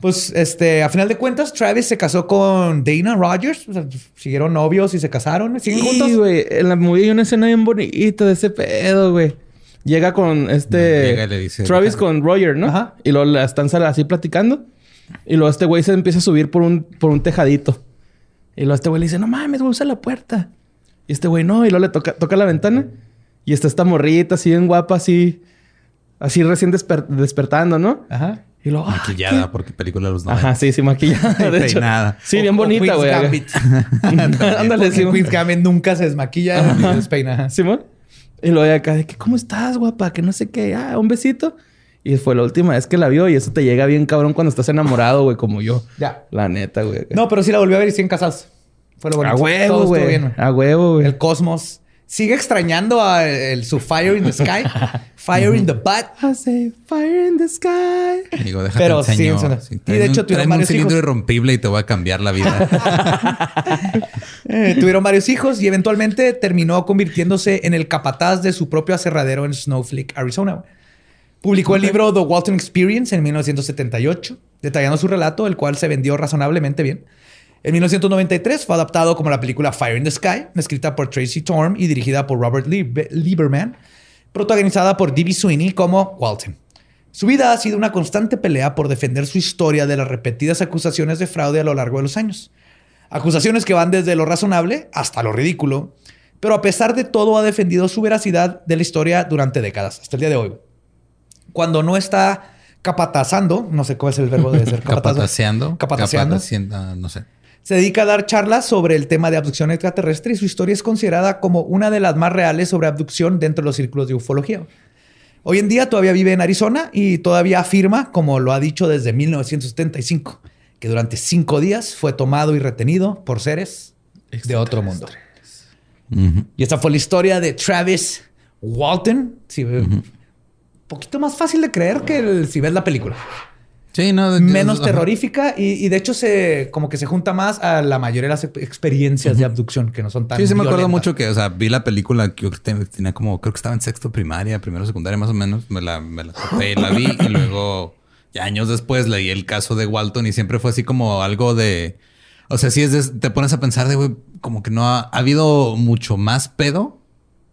Pues, este, a final de cuentas, Travis se casó con Dana Rogers. O sea, siguieron novios y se casaron. Siguen Sí, juntos. güey. En la movie hay una escena bien bonita de ese pedo, güey. Llega con este... Llega y le dice, Travis "Deja- con Roger, ¿no? Ajá. Y luego la están así platicando. Y luego este güey se empieza a subir por un, por un tejadito. Y luego este güey le dice, no mames, güey, usa la puerta. Y este güey, no. Y luego le toca, toca la ventana. Y está esta morrita así bien guapa, así... Así recién desper- despertando, ¿no? Ajá. Y luego... ah, Maquillada, porque película de los 90. Ajá, sí, sí, maquillada. De hecho. Peinada. Sí, O- bien o bonita, güey. Ándale, sí. Queen's Gambit nunca se desmaquilla ni se despeina. Simón. Y luego de acá de que, ¿cómo estás, guapa? Que no sé qué. Ah, un besito. Y fue la última vez que la vio y eso te llega bien cabrón cuando estás enamorado, güey, como yo. Ya. La neta, güey. No, pero sí la volvió a ver y siguen casados. Fue lo bonito. a huevo, güey. A huevo, güey. El cosmos. Sigue extrañando a el, su Fire in the Sky. Fire in the Butt. I say fire in the sky. Digo, déjate Pero sí, y de hecho tuvieron tráeme un varios cilindro hijos. irrompible y te voy a cambiar la vida. Eh, tuvieron varios hijos y eventualmente terminó convirtiéndose en el capataz de su propio aserradero en Snowflake, Arizona. Publicó el libro The Walton Experience en 1978, detallando su relato, el cual se vendió razonablemente bien. En 1993 fue adaptado como la película Fire in the Sky, escrita por Tracy Torm y dirigida por Robert Lieb- Lieberman, protagonizada por D.B. Sweeney como Walton. Su vida ha sido una constante pelea por defender su historia de las repetidas acusaciones de fraude a lo largo de los años. Acusaciones que van desde lo razonable hasta lo ridículo, pero a pesar de todo ha defendido su veracidad de la historia durante décadas, hasta el día de hoy. Cuando no está capatazando, no sé cuál es el verbo de ser capataz. Capataceando. Capataceando. Capataciendo, no sé. Se dedica a dar charlas sobre el tema de abducción extraterrestre y su historia es considerada como una de las más reales sobre abducción dentro de los círculos de ufología. Hoy en día todavía vive en Arizona y todavía afirma, como lo ha dicho desde 1975, que durante cinco días fue tomado y retenido por seres de otro mundo. Y esta fue la historia de Travis Walton. Sí, Un poquito más fácil de creer que el- si ves la película. Sí, no. de- Menos terrorífica y, y de hecho se como que se junta más a la mayoría de las ex- experiencias de abducción que no son tan Sí, sí me acuerdo mucho que, o sea, vi la película que tenía como, creo que estaba en sexto primaria, primero secundaria más o menos. Me la, me la topé y la vi y luego, ya años después, leí el caso de Walton y siempre fue así como algo de, o sea, sí es, de- te pones a pensar de, güey, como que no ha, ha habido mucho más pedo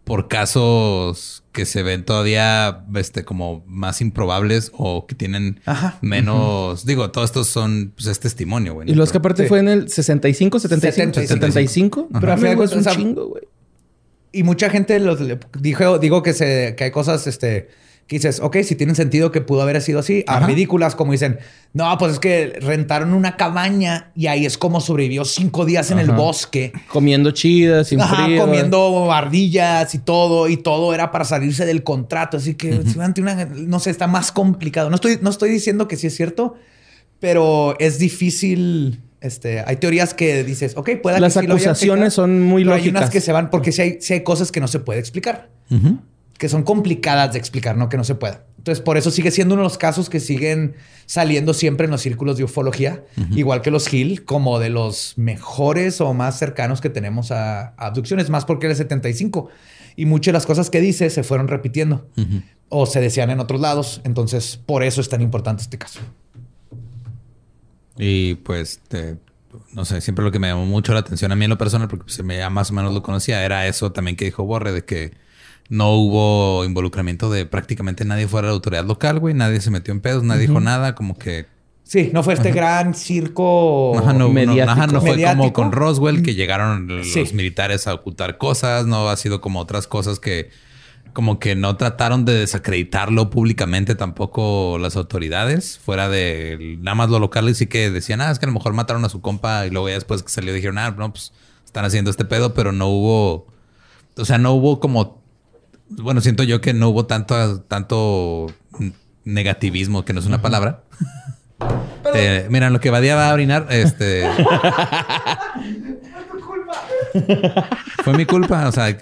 por casos que se ven todavía, este, como más improbables o que tienen Ajá. menos, digo, todos estos son, pues es testimonio, güey. Y los que aparte Sí. fue en el 65, 75, 75. 75. Ajá. Pero a final de es un chingo, güey. Y mucha gente los, le- dijo, digo que, se, que hay cosas este, que dices, ok, si tienen sentido que pudo haber sido así, a ridículas, como dicen, no, pues es que rentaron una cabaña y ahí es como sobrevivió cinco días en el bosque. Comiendo chidas, sin Ajá, frío. comiendo ardillas y todo, y todo era para salirse del contrato. Así que, si ante una- no sé, está más complicado. No estoy, no estoy diciendo que sí es cierto, pero es difícil. Este, hay teorías que dices, ok, puede Las que sí lo hayan acusaciones checado, son muy pero Hay unas lógicas. que se van, porque sí hay, sí hay cosas que no se puede explicar, Ujú. Que son complicadas de explicar, no que no se pueda. Entonces, por eso sigue siendo uno de los casos que siguen saliendo siempre en los círculos de ufología, igual que los Hill, como de los mejores o más cercanos que tenemos a, a abducciones, más porque era el 75. Y muchas de las cosas que dice se fueron repitiendo o se decían en otros lados. Entonces, por eso es tan importante este caso. Y pues, te- no sé, siempre lo que me llamó mucho la atención a mí en lo personal, porque pues, me ya más o menos lo conocía, era eso también que dijo Borre, de que no hubo involucramiento de prácticamente nadie fuera de la autoridad local, güey. Nadie se metió en pedos, nadie dijo nada, como que... Sí, no fue este gran circo Ajá, no, no, mediático. ajá, no fue Mediático. como con Roswell, que llegaron los Sí. militares a ocultar cosas, no ha sido como otras cosas que como que no trataron de desacreditarlo públicamente tampoco las autoridades, fuera de nada más lo local y sí que decían, ah, es que a lo mejor mataron a su compa y luego ya después que salió dijeron, ah, no, pues están haciendo este pedo, pero no hubo, o sea, no hubo como bueno, siento yo que no hubo tanto, tanto negativismo, que no es una palabra. Eh, mira, lo que Badía va a orinar, este. Fue mi culpa, o sea.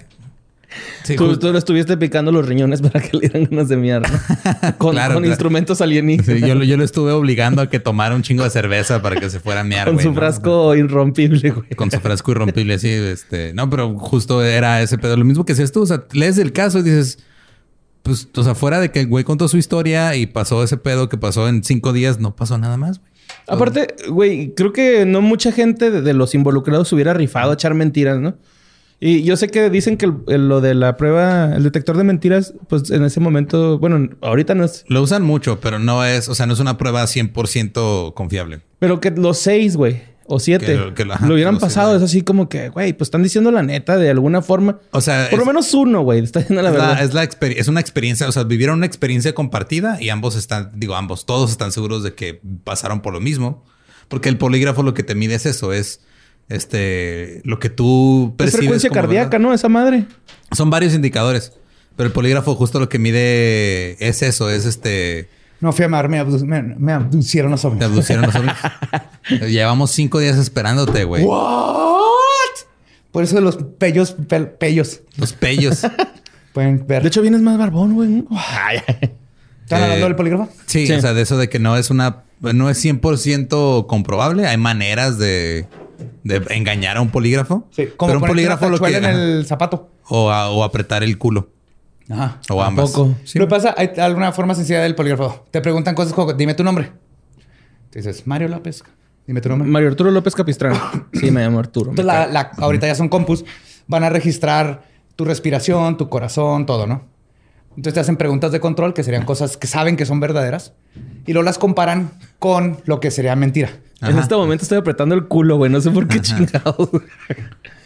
Sí, tú, tú, le estuviste picando los riñones para que le dieran ganas de mierda. Con, con instrumentos alienígenas. Sí, yo, yo, lo estuve obligando a que tomara un chingo de cerveza para que se fuera a miar. Con su frasco irrompible, güey. Con su frasco irrompible, sí. Este, no, pero justo era ese pedo. Lo mismo que si tú, o sea, lees el caso y dices, pues, o sea, fuera de que el güey contó su historia y pasó ese pedo que pasó en cinco días, no pasó nada más, güey. Aparte, güey, creo que no mucha gente de, los involucrados hubiera rifado a echar mentiras, ¿no? Y yo sé que dicen que lo de la prueba, el detector de mentiras, pues en ese momento, bueno, ahorita no es. Lo usan mucho, pero no es, o sea, no es una prueba 100% confiable. Pero que los seis, güey o siete lo, hubieran pasado. es así como que, güey, pues están diciendo la neta de alguna forma. O sea, por lo menos uno, güey, está diciendo la verdad. es, la es una experiencia, o sea, vivieron una experiencia compartida y ambos están, digo, ambos, todos están seguros de que pasaron por lo mismo. Porque el polígrafo lo que te mide es eso, es este, lo que tú percibes. Es frecuencia cardíaca, ¿no? Esa madre. Son varios indicadores. Pero el polígrafo justo lo que mide es eso, es este no fui a amar, me, me, abducieron los ovnis. Te abducieron los ovnis. Llevamos cinco días esperándote, güey. ¿What? Por eso los pellos, pellos. Los pellos. Pueden ver. De hecho, vienes más barbón, güey. ¿Están hablando del polígrafo? Sí, o sea, de eso de que no es una... No es 100% comprobable. Hay maneras de, de engañar a un polígrafo. Sí. Como pero un polígrafo lo que... en el zapato. O, o apretar el culo. Ajá. O ambas. Poco. Sí. Lo que pasa, hay alguna forma sencilla del polígrafo. Te preguntan cosas como, dime tu nombre. dices, Mario López. Dime tu nombre. Mario Arturo López Capistrán. sí, me llamo Arturo. Entonces, la, ahorita ya son compus. Van a registrar tu respiración, tu corazón, todo, ¿no? Entonces te hacen preguntas de control que serían cosas que saben que son verdaderas y luego las comparan con lo que sería mentira. En este momento estoy apretando el culo, güey. No sé por qué chingados.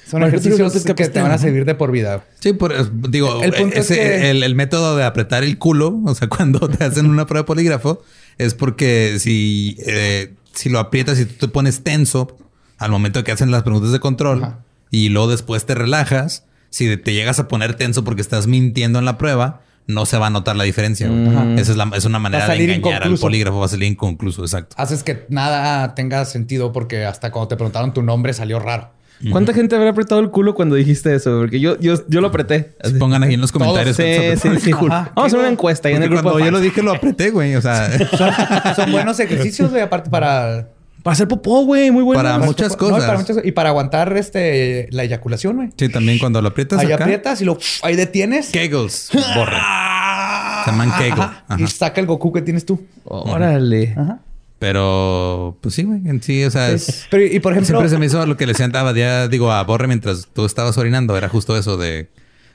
Son ejercicios que, te van a servir de por vida. Sí, por, digo, el, el, método de apretar el culo, o sea, cuando te hacen una prueba de polígrafo, es porque si, eh, si lo aprietas y tú te pones tenso al momento que hacen las preguntas de control y luego después te relajas, si te llegas a poner tenso porque estás mintiendo en la prueba, no se va a notar la diferencia. Esa es, es, una manera de engañar al polígrafo, va a salir inconcluso, exacto. Haces que nada tenga sentido porque hasta cuando te preguntaron tu nombre salió raro. ¿Cuánta gente habrá apretado el culo cuando dijiste eso? Porque yo, yo, yo lo apreté. Pongan ahí en los comentarios. Sí, sí, sí. Vamos a hacer una encuesta ahí en el grupo. Cuando yo lo dije, lo apreté, güey. O sea, son, buenos ejercicios, güey, aparte para. Para hacer popó, güey, muy bueno. Para, muchas cosas. y para aguantar este, la eyaculación, güey. Sí, también cuando lo aprietas. Ahí aprietas y lo ahí detienes. Kegels. Borra. Se llaman Kegel. Y saca el Goku que tienes tú. Órale. Ajá. Pero, pues sí, güey. En sí, o sea, es... Pero, y por ejemplo... Siempre se me hizo lo que le decían, ya digo, a Borre mientras tú estabas orinando. Era justo eso de...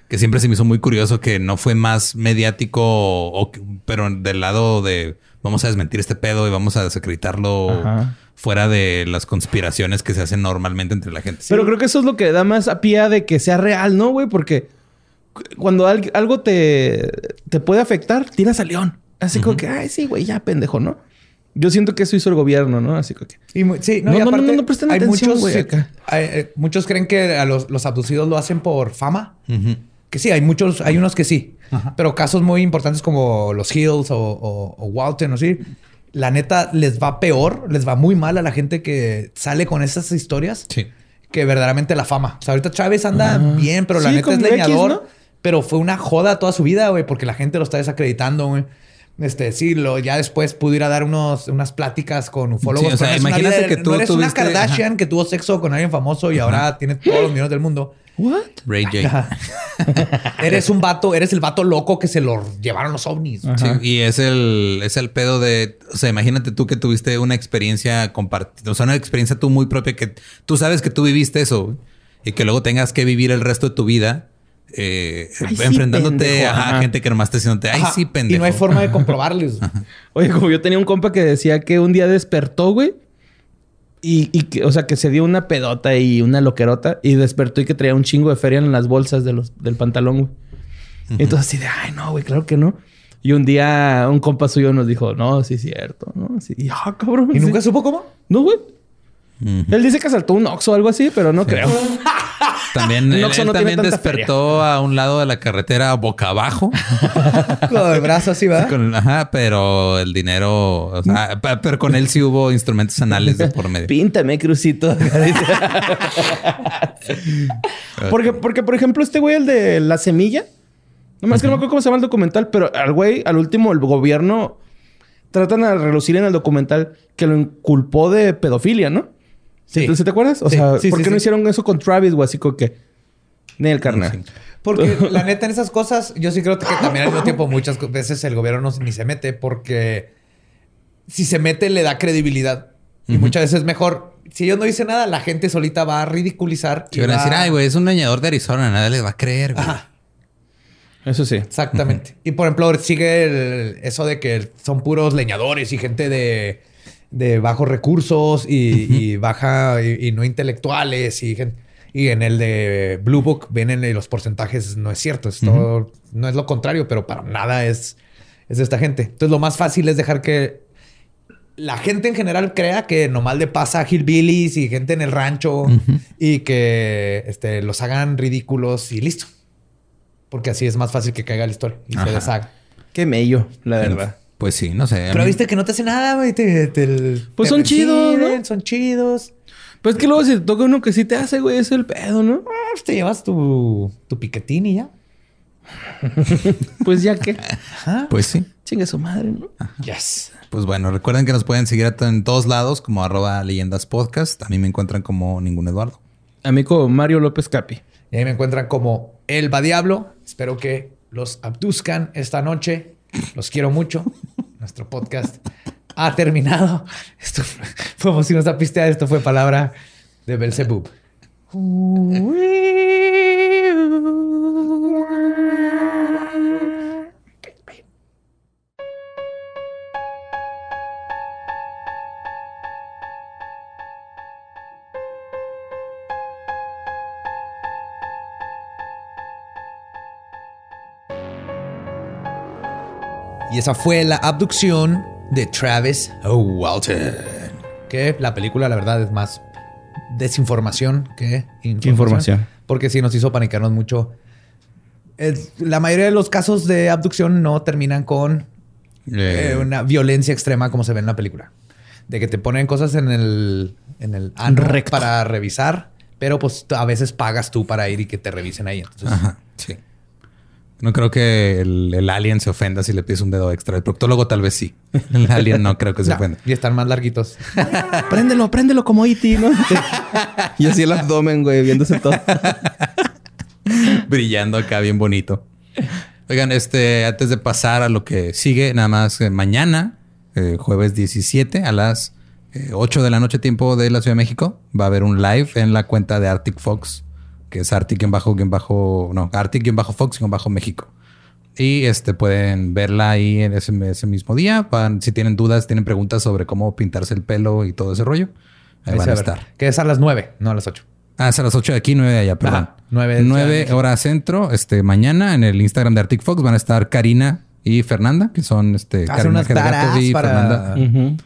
Que siempre se me hizo muy curioso que no fue más mediático, o, pero del lado de vamos a desmentir este pedo y vamos a desacreditarlo fuera de las conspiraciones que se hacen normalmente entre la gente. Pero creo que eso es lo que da más a pie de que sea real, ¿no, güey? Porque cuando algo te, te puede afectar, tiras a león. Así como que, ay, sí, güey, ya pendejo, ¿no? Yo siento que eso hizo el gobierno, ¿no? Así que... sí, no, no, no, no, presten atención, güey. Eh, muchos creen que a los, los, abducidos lo hacen por fama. Que sí, hay muchos, hay unos que sí. Pero casos muy importantes como los Hills o, o, Walton, ¿no? Sí, la neta les va peor, les va muy mal a la gente que sale con esas historias. Sí. Que verdaderamente la fama. O sea, ahorita Chávez anda bien, pero la neta es leñador. Pero fue una joda toda su vida, güey, porque la gente lo está desacreditando, güey. Este, sí, lo, ya después pudiera dar unos, unas pláticas con ufólogos. o sea, imagínate que tú no eres una Kardashian que tuvo sexo con alguien famoso y ahora tiene todos los millones del mundo. What? Ray J. eres un vato, eres el vato loco que se lo llevaron los ovnis. Sí, y es el, es el pedo de, o sea, imagínate tú que tuviste una experiencia compartida, o sea, una experiencia tú muy propia que tú sabes que tú viviste eso y que luego tengas que vivir el resto de tu vida eh, enfrentándote a gente que nomás está diciéndote, ay, sí, pendejo. Y no hay forma de comprobarles. Oye, como yo tenía un compa que decía que un día despertó, güey. Y, y que, o sea, que se dio una pedota y una loquerota y despertó y que traía un chingo de feria en las bolsas de los, del pantalón, güey. Entonces así de, ay, no, güey, claro que no. Y un día un compa suyo nos dijo, no, sí es cierto, ¿no? Sí, y, ah, cabrón. ¿Y nunca supo cómo? No, güey. Él dice que saltó un oxo o algo así, pero no creo. También, él, no también despertó a un lado de la carretera boca abajo. Con el brazo así, ¿va? Con- ajá, pero el dinero, o sea, pa- pero con él sí hubo instrumentos anales de por medio. Píntame, Crucito. porque, porque, por ejemplo, este güey, el de la semilla, nomás que no me acuerdo cómo se llama el documental, pero al güey, al último, el gobierno tratan de relucir en el documental que lo inculpó de pedofilia, ¿no? Sí. Entonces, ¿te acuerdas? O Sí, sea, sí, ¿por sí, qué no hicieron eso con Travis, güey? Así como que... Ni el carnal. Porque la neta en esas cosas, yo sí creo que también al mismo tiempo muchas veces el gobierno no, ni se mete porque si se mete le da credibilidad. Y muchas veces es mejor, si ellos no dicen nada, la gente solita va a ridiculizar. Y van a decir, ay, güey, es un leñador de Arizona, nadie les va a creer, güey. Ajá, Eso sí. exactamente. Y por ejemplo, sigue el- eso de que son puros leñadores y gente de, de bajos recursos y, y baja y, y no intelectuales y gente. Y en el de Blue Book vienen los porcentajes, no es cierto, es todo, no es lo contrario, pero para nada es, es de esta gente. Entonces lo más fácil es dejar que la gente en general crea que nomás le pasa a hillbillies y gente en el rancho y que este, los hagan ridículos y listo. Porque así es más fácil que caiga la historia y Ajá. se deshaga. Qué mello, la verdad. Pues sí, no sé. Pero mí- viste que no te hace nada, güey. Te, te- Pues te son chidos, ¿no? Son chidos. Pues es que luego si te toca uno que sí te hace, güey, es el pedo, ¿no? Ah, pues te llevas tu, tu piquetín y ya. Pues ya que... Ajá. Pues sí. Chingue su madre, ¿no? Yes. Pues bueno, recuerden que nos pueden seguir en todos lados como arroba leyendas podcast. A mí me encuentran como ningún Eduardo. Amigo Mario López Capi. Y ahí me encuentran como El Va Diablo. Espero que los abduzcan esta noche. Los quiero mucho. Nuestro podcast ha terminado. Esto fue, como si nos apistear. Esto fue palabra de Belzebub. Y esa fue la abducción de Travis Walton. Que la película, la verdad, es más desinformación que información. información. Porque sí nos hizo panicarnos mucho. Es- la mayoría de los casos de abducción no terminan con Eh, eh, una violencia extrema como se ve en la película. De que te ponen cosas en el, en el ano Recto. para revisar, pero pues a veces pagas tú para ir y que te revisen ahí. Entonces, Ajá, sí. No creo que el, el alien se ofenda si le pides un dedo extra. El proctólogo tal vez sí. El alien no creo que se no, ofenda. y están más larguitos. préndelo, préndelo como E.T., ¿no? y así el abdomen, güey, viéndose todo. Brillando acá bien bonito. Oigan, este, antes de pasar a lo que sigue, nada más eh, mañana, eh, jueves 17 a las eh, 8 de la noche tiempo de la Ciudad de México, va a haber un live en la cuenta de Arctic Fox, que es Arctic en bajo, bajo, no, Arctic bajo Fox bajo México. Y este pueden verla ahí en ese, ese mismo día. Van- si tienen dudas, tienen preguntas sobre cómo pintarse el pelo y todo ese rollo, ahí van a a estar. Que es a las 9, no a las 8. Ah, es a las 8 de aquí, 9 de allá, perdón. Ajá, nueve de Ciudad de 9 México. horas centro. Este, mañana en el Instagram de Arctic Fox van a estar Karina y Fernanda, que son este, Hacen Karina unas Gergato y para- Fernanda. Ujú.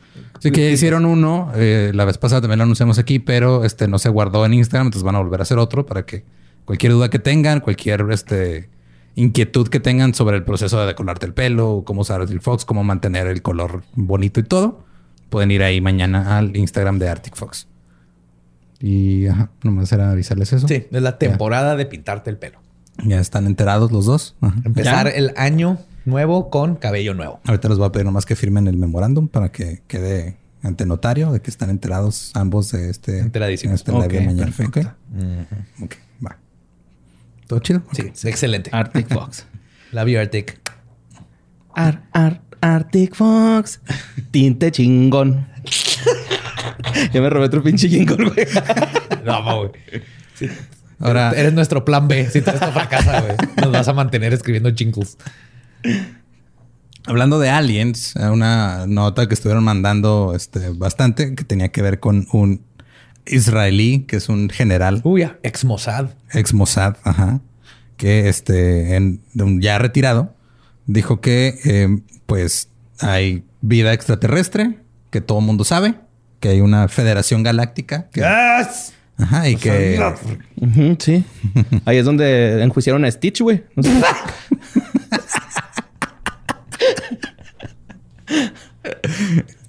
Sí, que hicieron uno. eh, la vez pasada también lo anunciamos aquí, pero este no se guardó en Instagram, entonces van a volver a hacer otro para que cualquier duda que tengan, cualquier este, inquietud que tengan sobre el proceso de decolarte el pelo, cómo usar Arctic Fox, cómo mantener el color bonito y todo, pueden ir ahí mañana al Instagram de Arctic Fox. Y ajá, nomás era avisarles eso. Sí, es la temporada de pintarte el pelo. Ya están enterados los dos. Ajá. Empezar ¿Ya? el año nuevo con cabello nuevo. Ahorita les voy a pedir nomás que firmen el memorándum para que quede ante notario de que están enterados ambos de este, Enteradísimos. este live de Ok, mañana. perfecto. Ok, ok, va. ¿Todo chido? Sí, excelente. Arctic Fox. La Arctic. Ar, ar, Arctic Fox. Tinte chingón. ya me robé otro pinche jingle, güey. No, ma, güey. Ahora, Eres nuestro plan B. Si todo esto fracasa, güey. Nos vas a mantener escribiendo jingles. Hablando de aliens, eh, una nota que estuvieron mandando este, bastante que tenía que ver con un israelí que es un general Uy. Ex Mossad. ex Mossad, ajá, que este, en, ya retirado, dijo que eh, pues hay vida extraterrestre, que todo el mundo sabe, que hay una federación galáctica que, Yes. Ajá, y que... Sí. Ahí es donde enjuiciaron a Stitch, güey.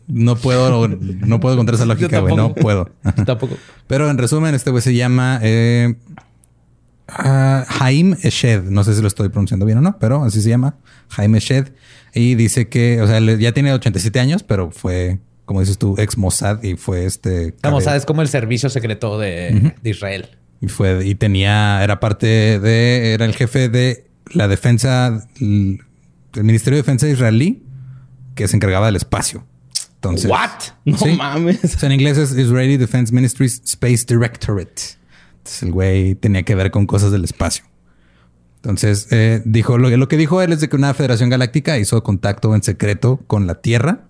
No puedo, no puedo encontrar esa lógica, güey. No puedo. Tampoco. Pero en resumen, este güey se llama eh, ah, Haim Eshed. No sé si lo estoy pronunciando bien o no, pero así se llama. Haim Eshed. Y dice que, o sea, ya tiene 87 años, pero fue, como dices tú, ex Mossad y fue este. Vamos, cabe- sabes como el servicio secreto de, de Israel. Y fue, y tenía, era parte de, era el jefe de la defensa, el Ministerio de Defensa israelí, que se encargaba del espacio. Entonces. What? No Sí. mames. O sea, en inglés es Israeli Defense Ministries Space Directorate. Entonces el güey tenía que ver con cosas del espacio. Entonces eh, dijo lo, lo que dijo él es de que una Federación Galáctica hizo contacto en secreto con la Tierra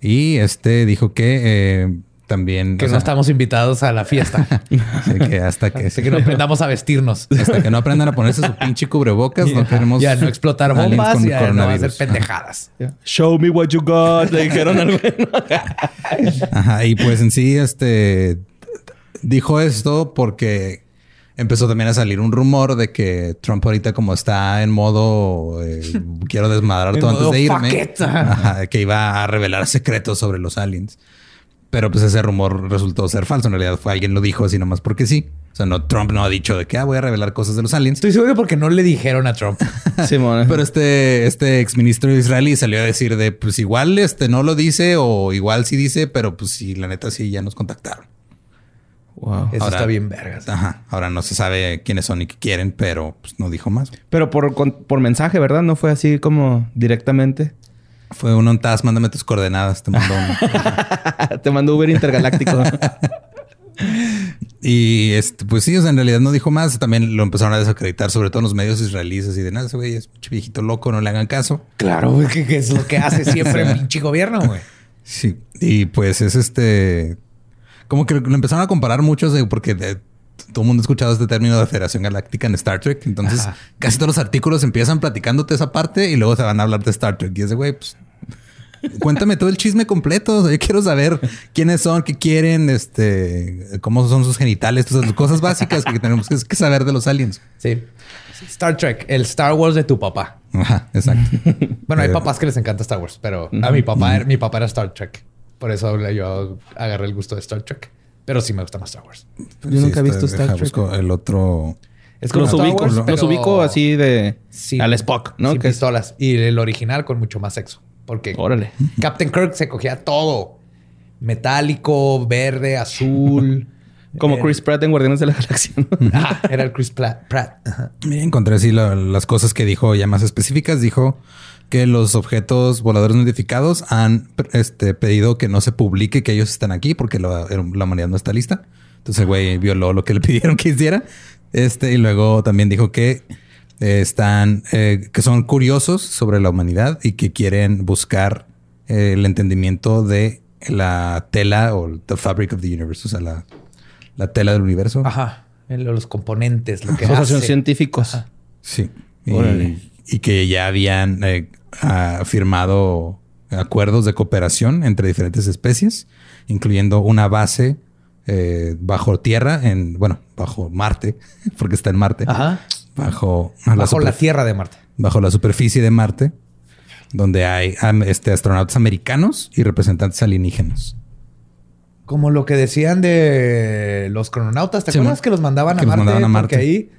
y este dijo que eh, también Que no sea, estamos invitados a la fiesta. sí, que hasta que Así que no aprendamos a vestirnos. hasta que no aprendan a ponerse su pinche cubrebocas no queremos Ya no explotar aliens bombas con y a no hacer pendejadas. Show me what you got. Le dijeron al güey. Ajá, y pues en sí, este dijo esto porque empezó también a salir un rumor de que Trump ahorita como está en modo eh, quiero desmadrar todo antes de irme, ajá, que iba a revelar secretos sobre los aliens. Pero pues ese rumor resultó ser falso. En realidad fue alguien lo dijo así nomás porque sí. O sea, no, Trump no ha dicho de que ah, voy a revelar cosas de los aliens. Estoy seguro que porque no le dijeron a Trump. Simón. Pero este, este exministro israelí salió a decir de pues igual este no lo dice o igual sí dice, pero pues sí, la neta sí ya nos contactaron. Wow. Eso Ahora- está bien vergas. Ajá. Ahora no se sabe quiénes son y qué quieren, pero pues no dijo más. Pero por, con- por mensaje, ¿verdad? No fue así como directamente. Fue un ontaz, mándame tus coordenadas, te mandó uno. Te mandó Uber Intergaláctico. y este, pues sí, o sea, en realidad no dijo más. También lo empezaron a desacreditar, sobre todo en los medios israelíes, así de nada, ese güey es pinche viejito loco, no le hagan caso. Claro, güey, que, que es lo que hace siempre el pinche gobierno, güey. Sí. Y pues es este. Como que lo empezaron a comparar muchos de, porque de- todo el mundo ha escuchado este término de Federación Galáctica en Star Trek. Entonces, Ajá. casi todos los artículos empiezan platicándote esa parte y luego se van a hablar de Star Trek. Y ese güey, pues. Cuéntame todo el chisme completo. O sea, yo quiero saber quiénes son, qué quieren, este, cómo son sus genitales, todas esas cosas básicas que tenemos que, saber de los aliens. Sí. Star Trek, el Star Wars de tu papá. Ajá, exacto. Bueno, hay Eh, papás que les encanta Star Wars, pero a mi papá, era- mi papá era Star Trek. Por eso yo agarré el gusto de Star Trek. Pero sí me gusta más Star Wars. Yo nunca he visto está- Star Trek. busco el otro. Es Los Star ubico, Wars, los ubico así de sin- al Spock, ¿no? Sin Que es- pistolas. Y el original con mucho más sexo. Porque Órale. Captain Kirk se cogía todo. Metálico, verde, azul. Como Eh, Chris Pratt en Guardianes de la Galaxia. ¿no? Ajá, era el Chris Pratt. Pratt. Ajá. Mira, encontré así la- las cosas que dijo ya más específicas. Dijo que los objetos voladores no identificados han este, pedido que no se publique que ellos están aquí porque la, la humanidad no está lista. Entonces el güey violó lo que le pidieron que hiciera. Este, y luego también dijo que eh, están, eh, que son curiosos sobre la humanidad y que quieren buscar eh, el entendimiento de la tela o the fabric of the universe, o sea, la, la tela del universo. Ajá. Los componentes, lo que son hace. científicos. Sí. Y, que ya habían eh, firmado acuerdos de cooperación entre diferentes especies, incluyendo una base eh, bajo tierra, en bueno, bajo Marte, porque está en Marte, Ajá. Bajo, Bajo la tierra de Marte. bajo la superficie de Marte, donde hay este, astronautas americanos y representantes alienígenas. Como lo que decían de los crononautas. ¿Te Sí, acuerdas man. que los mandaban, Que a los Marte? mandaban a Marte. ahí.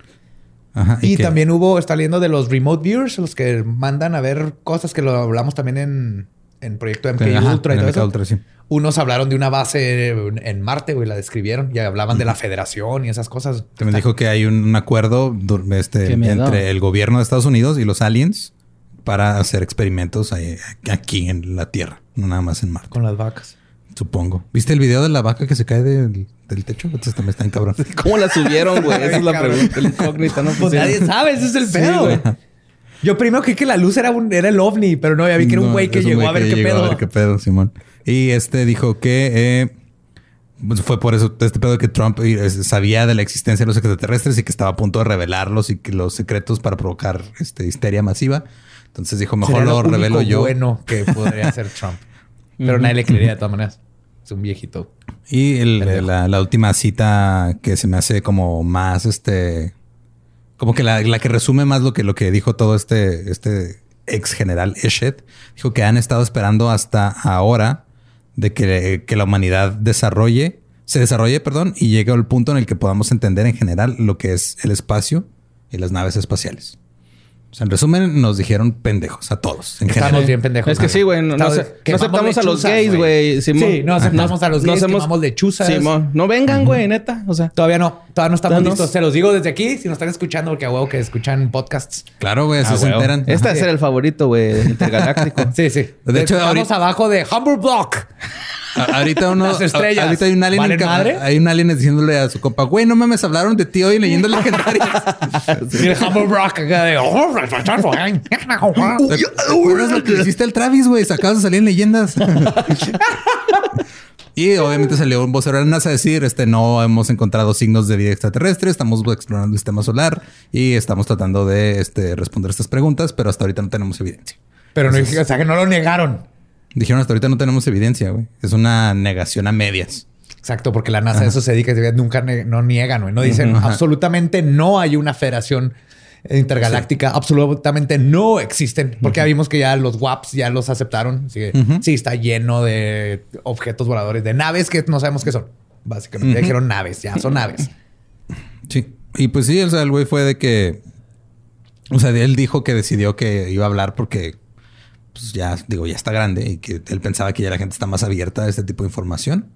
Ajá, Y, que- también hubo, está leyendo de los remote viewers, los que mandan a ver cosas que lo hablamos también en, en Proyecto MK Ajá, Ultra y en todo MK eso. Ultra, sí. Unos hablaron de una base en Marte, güey, la describieron y hablaban de la federación y esas cosas. También dijo que hay un, acuerdo este, entre el gobierno de Estados Unidos y los aliens para hacer experimentos aquí en la Tierra, no nada más en Marte, Con las vacas. supongo. ¿Viste el video de la vaca que se cae del, del techo? Entonces también está en cabrón. ¿Cómo la subieron, güey? Esa es la pregunta. La incógnita, ¿no? Pues nadie sabe, ese es el pedo, güey. Yo primero creí que la luz era, un, era el ovni, pero no, ya vi que era un No, güey que llegó güey a ver que qué llegó pedo. A ver qué pedo, Simón. Y este dijo que eh, pues fue por eso este pedo que Trump eh, sabía de la existencia de los extraterrestres y que estaba a punto de revelarlos y que los secretos para provocar este, histeria masiva. Entonces dijo, mejor lo revelo yo. bueno que podría hacer Trump. Pero nadie le creería de todas maneras. Es un viejito. Y el- la, la última cita que se me hace como más este. Como que la, la que resume más lo que, lo que dijo todo este, este ex general Eshet. Dijo que han estado esperando hasta ahora de que, que la humanidad desarrolle, se desarrolle, perdón, y llegue al punto en el que podamos entender en general lo que es el espacio y las naves espaciales. O sea, en resumen, nos dijeron pendejos a todos. En Estamos general. bien pendejos. Es que sí, güey. No, no no aceptamos a los gays, güey. Simón. Sí, no aceptamos a los No gays, hacemos- quemamos lechuzas. Simón. No vengan, güey, neta. O sea, Todavía no, todavía no estamos no. listos. Se los digo desde aquí, si nos están escuchando, porque a huevo que escuchan podcasts. Claro, güey, así ah, se huevo. enteran. Este es el favorito, güey, intergaláctico. Sí, sí. De hecho, estamos ahorita- abajo de Humble Block. Ahorita uno. Las estrellas. Ahorita hay un alien. ¿Valen en madre? Hay un alien diciéndole a su compa, güey, no mames, hablaron de ti hoy en leyendas legendarias. Y el Humble Block acá de. ¿Te acuerdas lo que hiciste al Travis, güey? Acabas de salir en leyendas. y obviamente salió un vocero de la NASA a decir, este, no hemos encontrado signos de vida extraterrestre, estamos explorando el sistema solar y estamos tratando de este, responder estas preguntas, pero hasta ahorita no tenemos evidencia. Pero no, o sea, que no lo negaron. Dijeron, hasta ahorita no tenemos evidencia, güey. Es una negación a medias. Exacto, porque la NASA a eso se dedica y nunca ne- no niegan, güey. No dicen Ajá. absolutamente no hay una federación intergaláctica, absolutamente no existen, porque ya vimos que ya los WAPs ya los aceptaron. Así que sí, está lleno de objetos voladores, de naves que no sabemos qué son. Básicamente ya dijeron naves, ya son naves. Sí. Y pues sí, o sea, el güey fue de que. O sea, él dijo que decidió que iba a hablar porque, pues ya, digo, ya está grande y que él pensaba que ya la gente está más abierta a este tipo de información.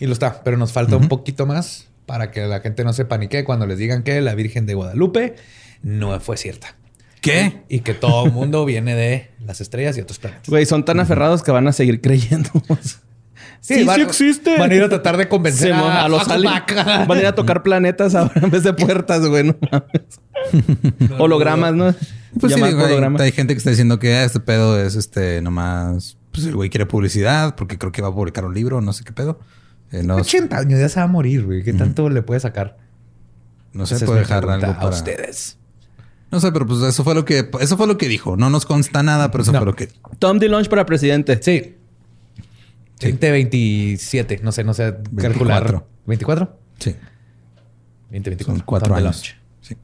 Y lo está, pero nos falta un poquito más para que la gente no se panique cuando les digan que la Virgen de Guadalupe no fue cierta. ¿Qué? Y que todo el mundo viene de las estrellas y otros planetas. Güey, son tan aferrados que van a seguir creyendo. Sí, van, sí existe. Van a ir a tratar de convencer a, a los aliens. Van a ir a tocar planetas ahora en vez de puertas, güey. No mames. Hologramas, ¿no? Pues sí, Llamar digo, hay, hologramas. hay gente que está diciendo que ah, este pedo es este nomás. Pues el güey quiere publicidad porque creo que va a publicar un libro, no sé qué pedo. Eh, no, 80 años ya se va a morir, güey. ¿Qué tanto le puede sacar? no sé, puede dejar algo a para. ustedes. No sé, pero pues eso fue lo que eso fue lo que dijo. No nos consta nada, pero eso No. fue lo que. Tom DeLonge para presidente. Sí. 2027, no sé, no sé calcular. 24. ¿24? Sí. 2024. Son cuatro Tom años. Sí.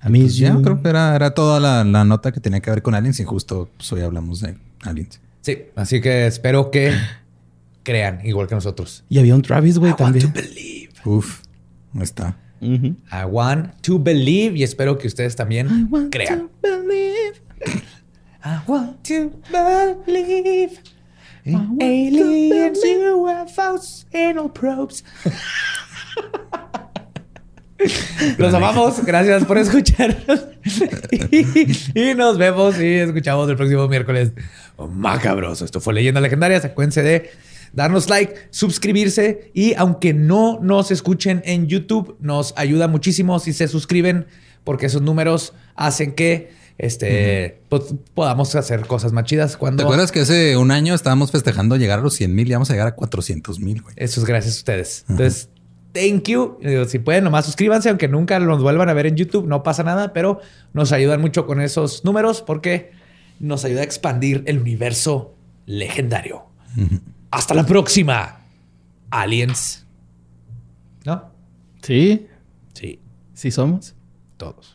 A mí Pues ya, creo que era, era toda la, la nota que tenía que ver con aliens y justo pues, hoy hablamos de aliens. Sí, así que espero que crean igual que nosotros. Y había un Travis, güey, I want to también. believe. Uf, ahí I want to believe y espero que ustedes también crean. I want to believe in aliens, UFOs, anal probes. Los amamos. Gracias por escucharnos. y, y nos vemos y escuchamos el próximo miércoles. Macabroso. Esto fue Leyenda Legendaria. Acuérdense de darnos like, suscribirse y aunque no nos escuchen en YouTube, nos ayuda muchísimo si se suscriben porque esos números hacen que este, pues, podamos hacer cosas más chidas cuando... ¿Te acuerdas que hace un año estábamos festejando llegar a los 100 mil y vamos a llegar a 400 mil? Eso es gracias a ustedes. Entonces, thank you. Si pueden, nomás suscríbanse, aunque nunca nos vuelvan a ver en YouTube, no pasa nada, pero nos ayudan mucho con esos números porque nos ayuda a expandir el universo legendario. Hasta la próxima, aliens. ¿No? Sí, Sí, sí somos. todos.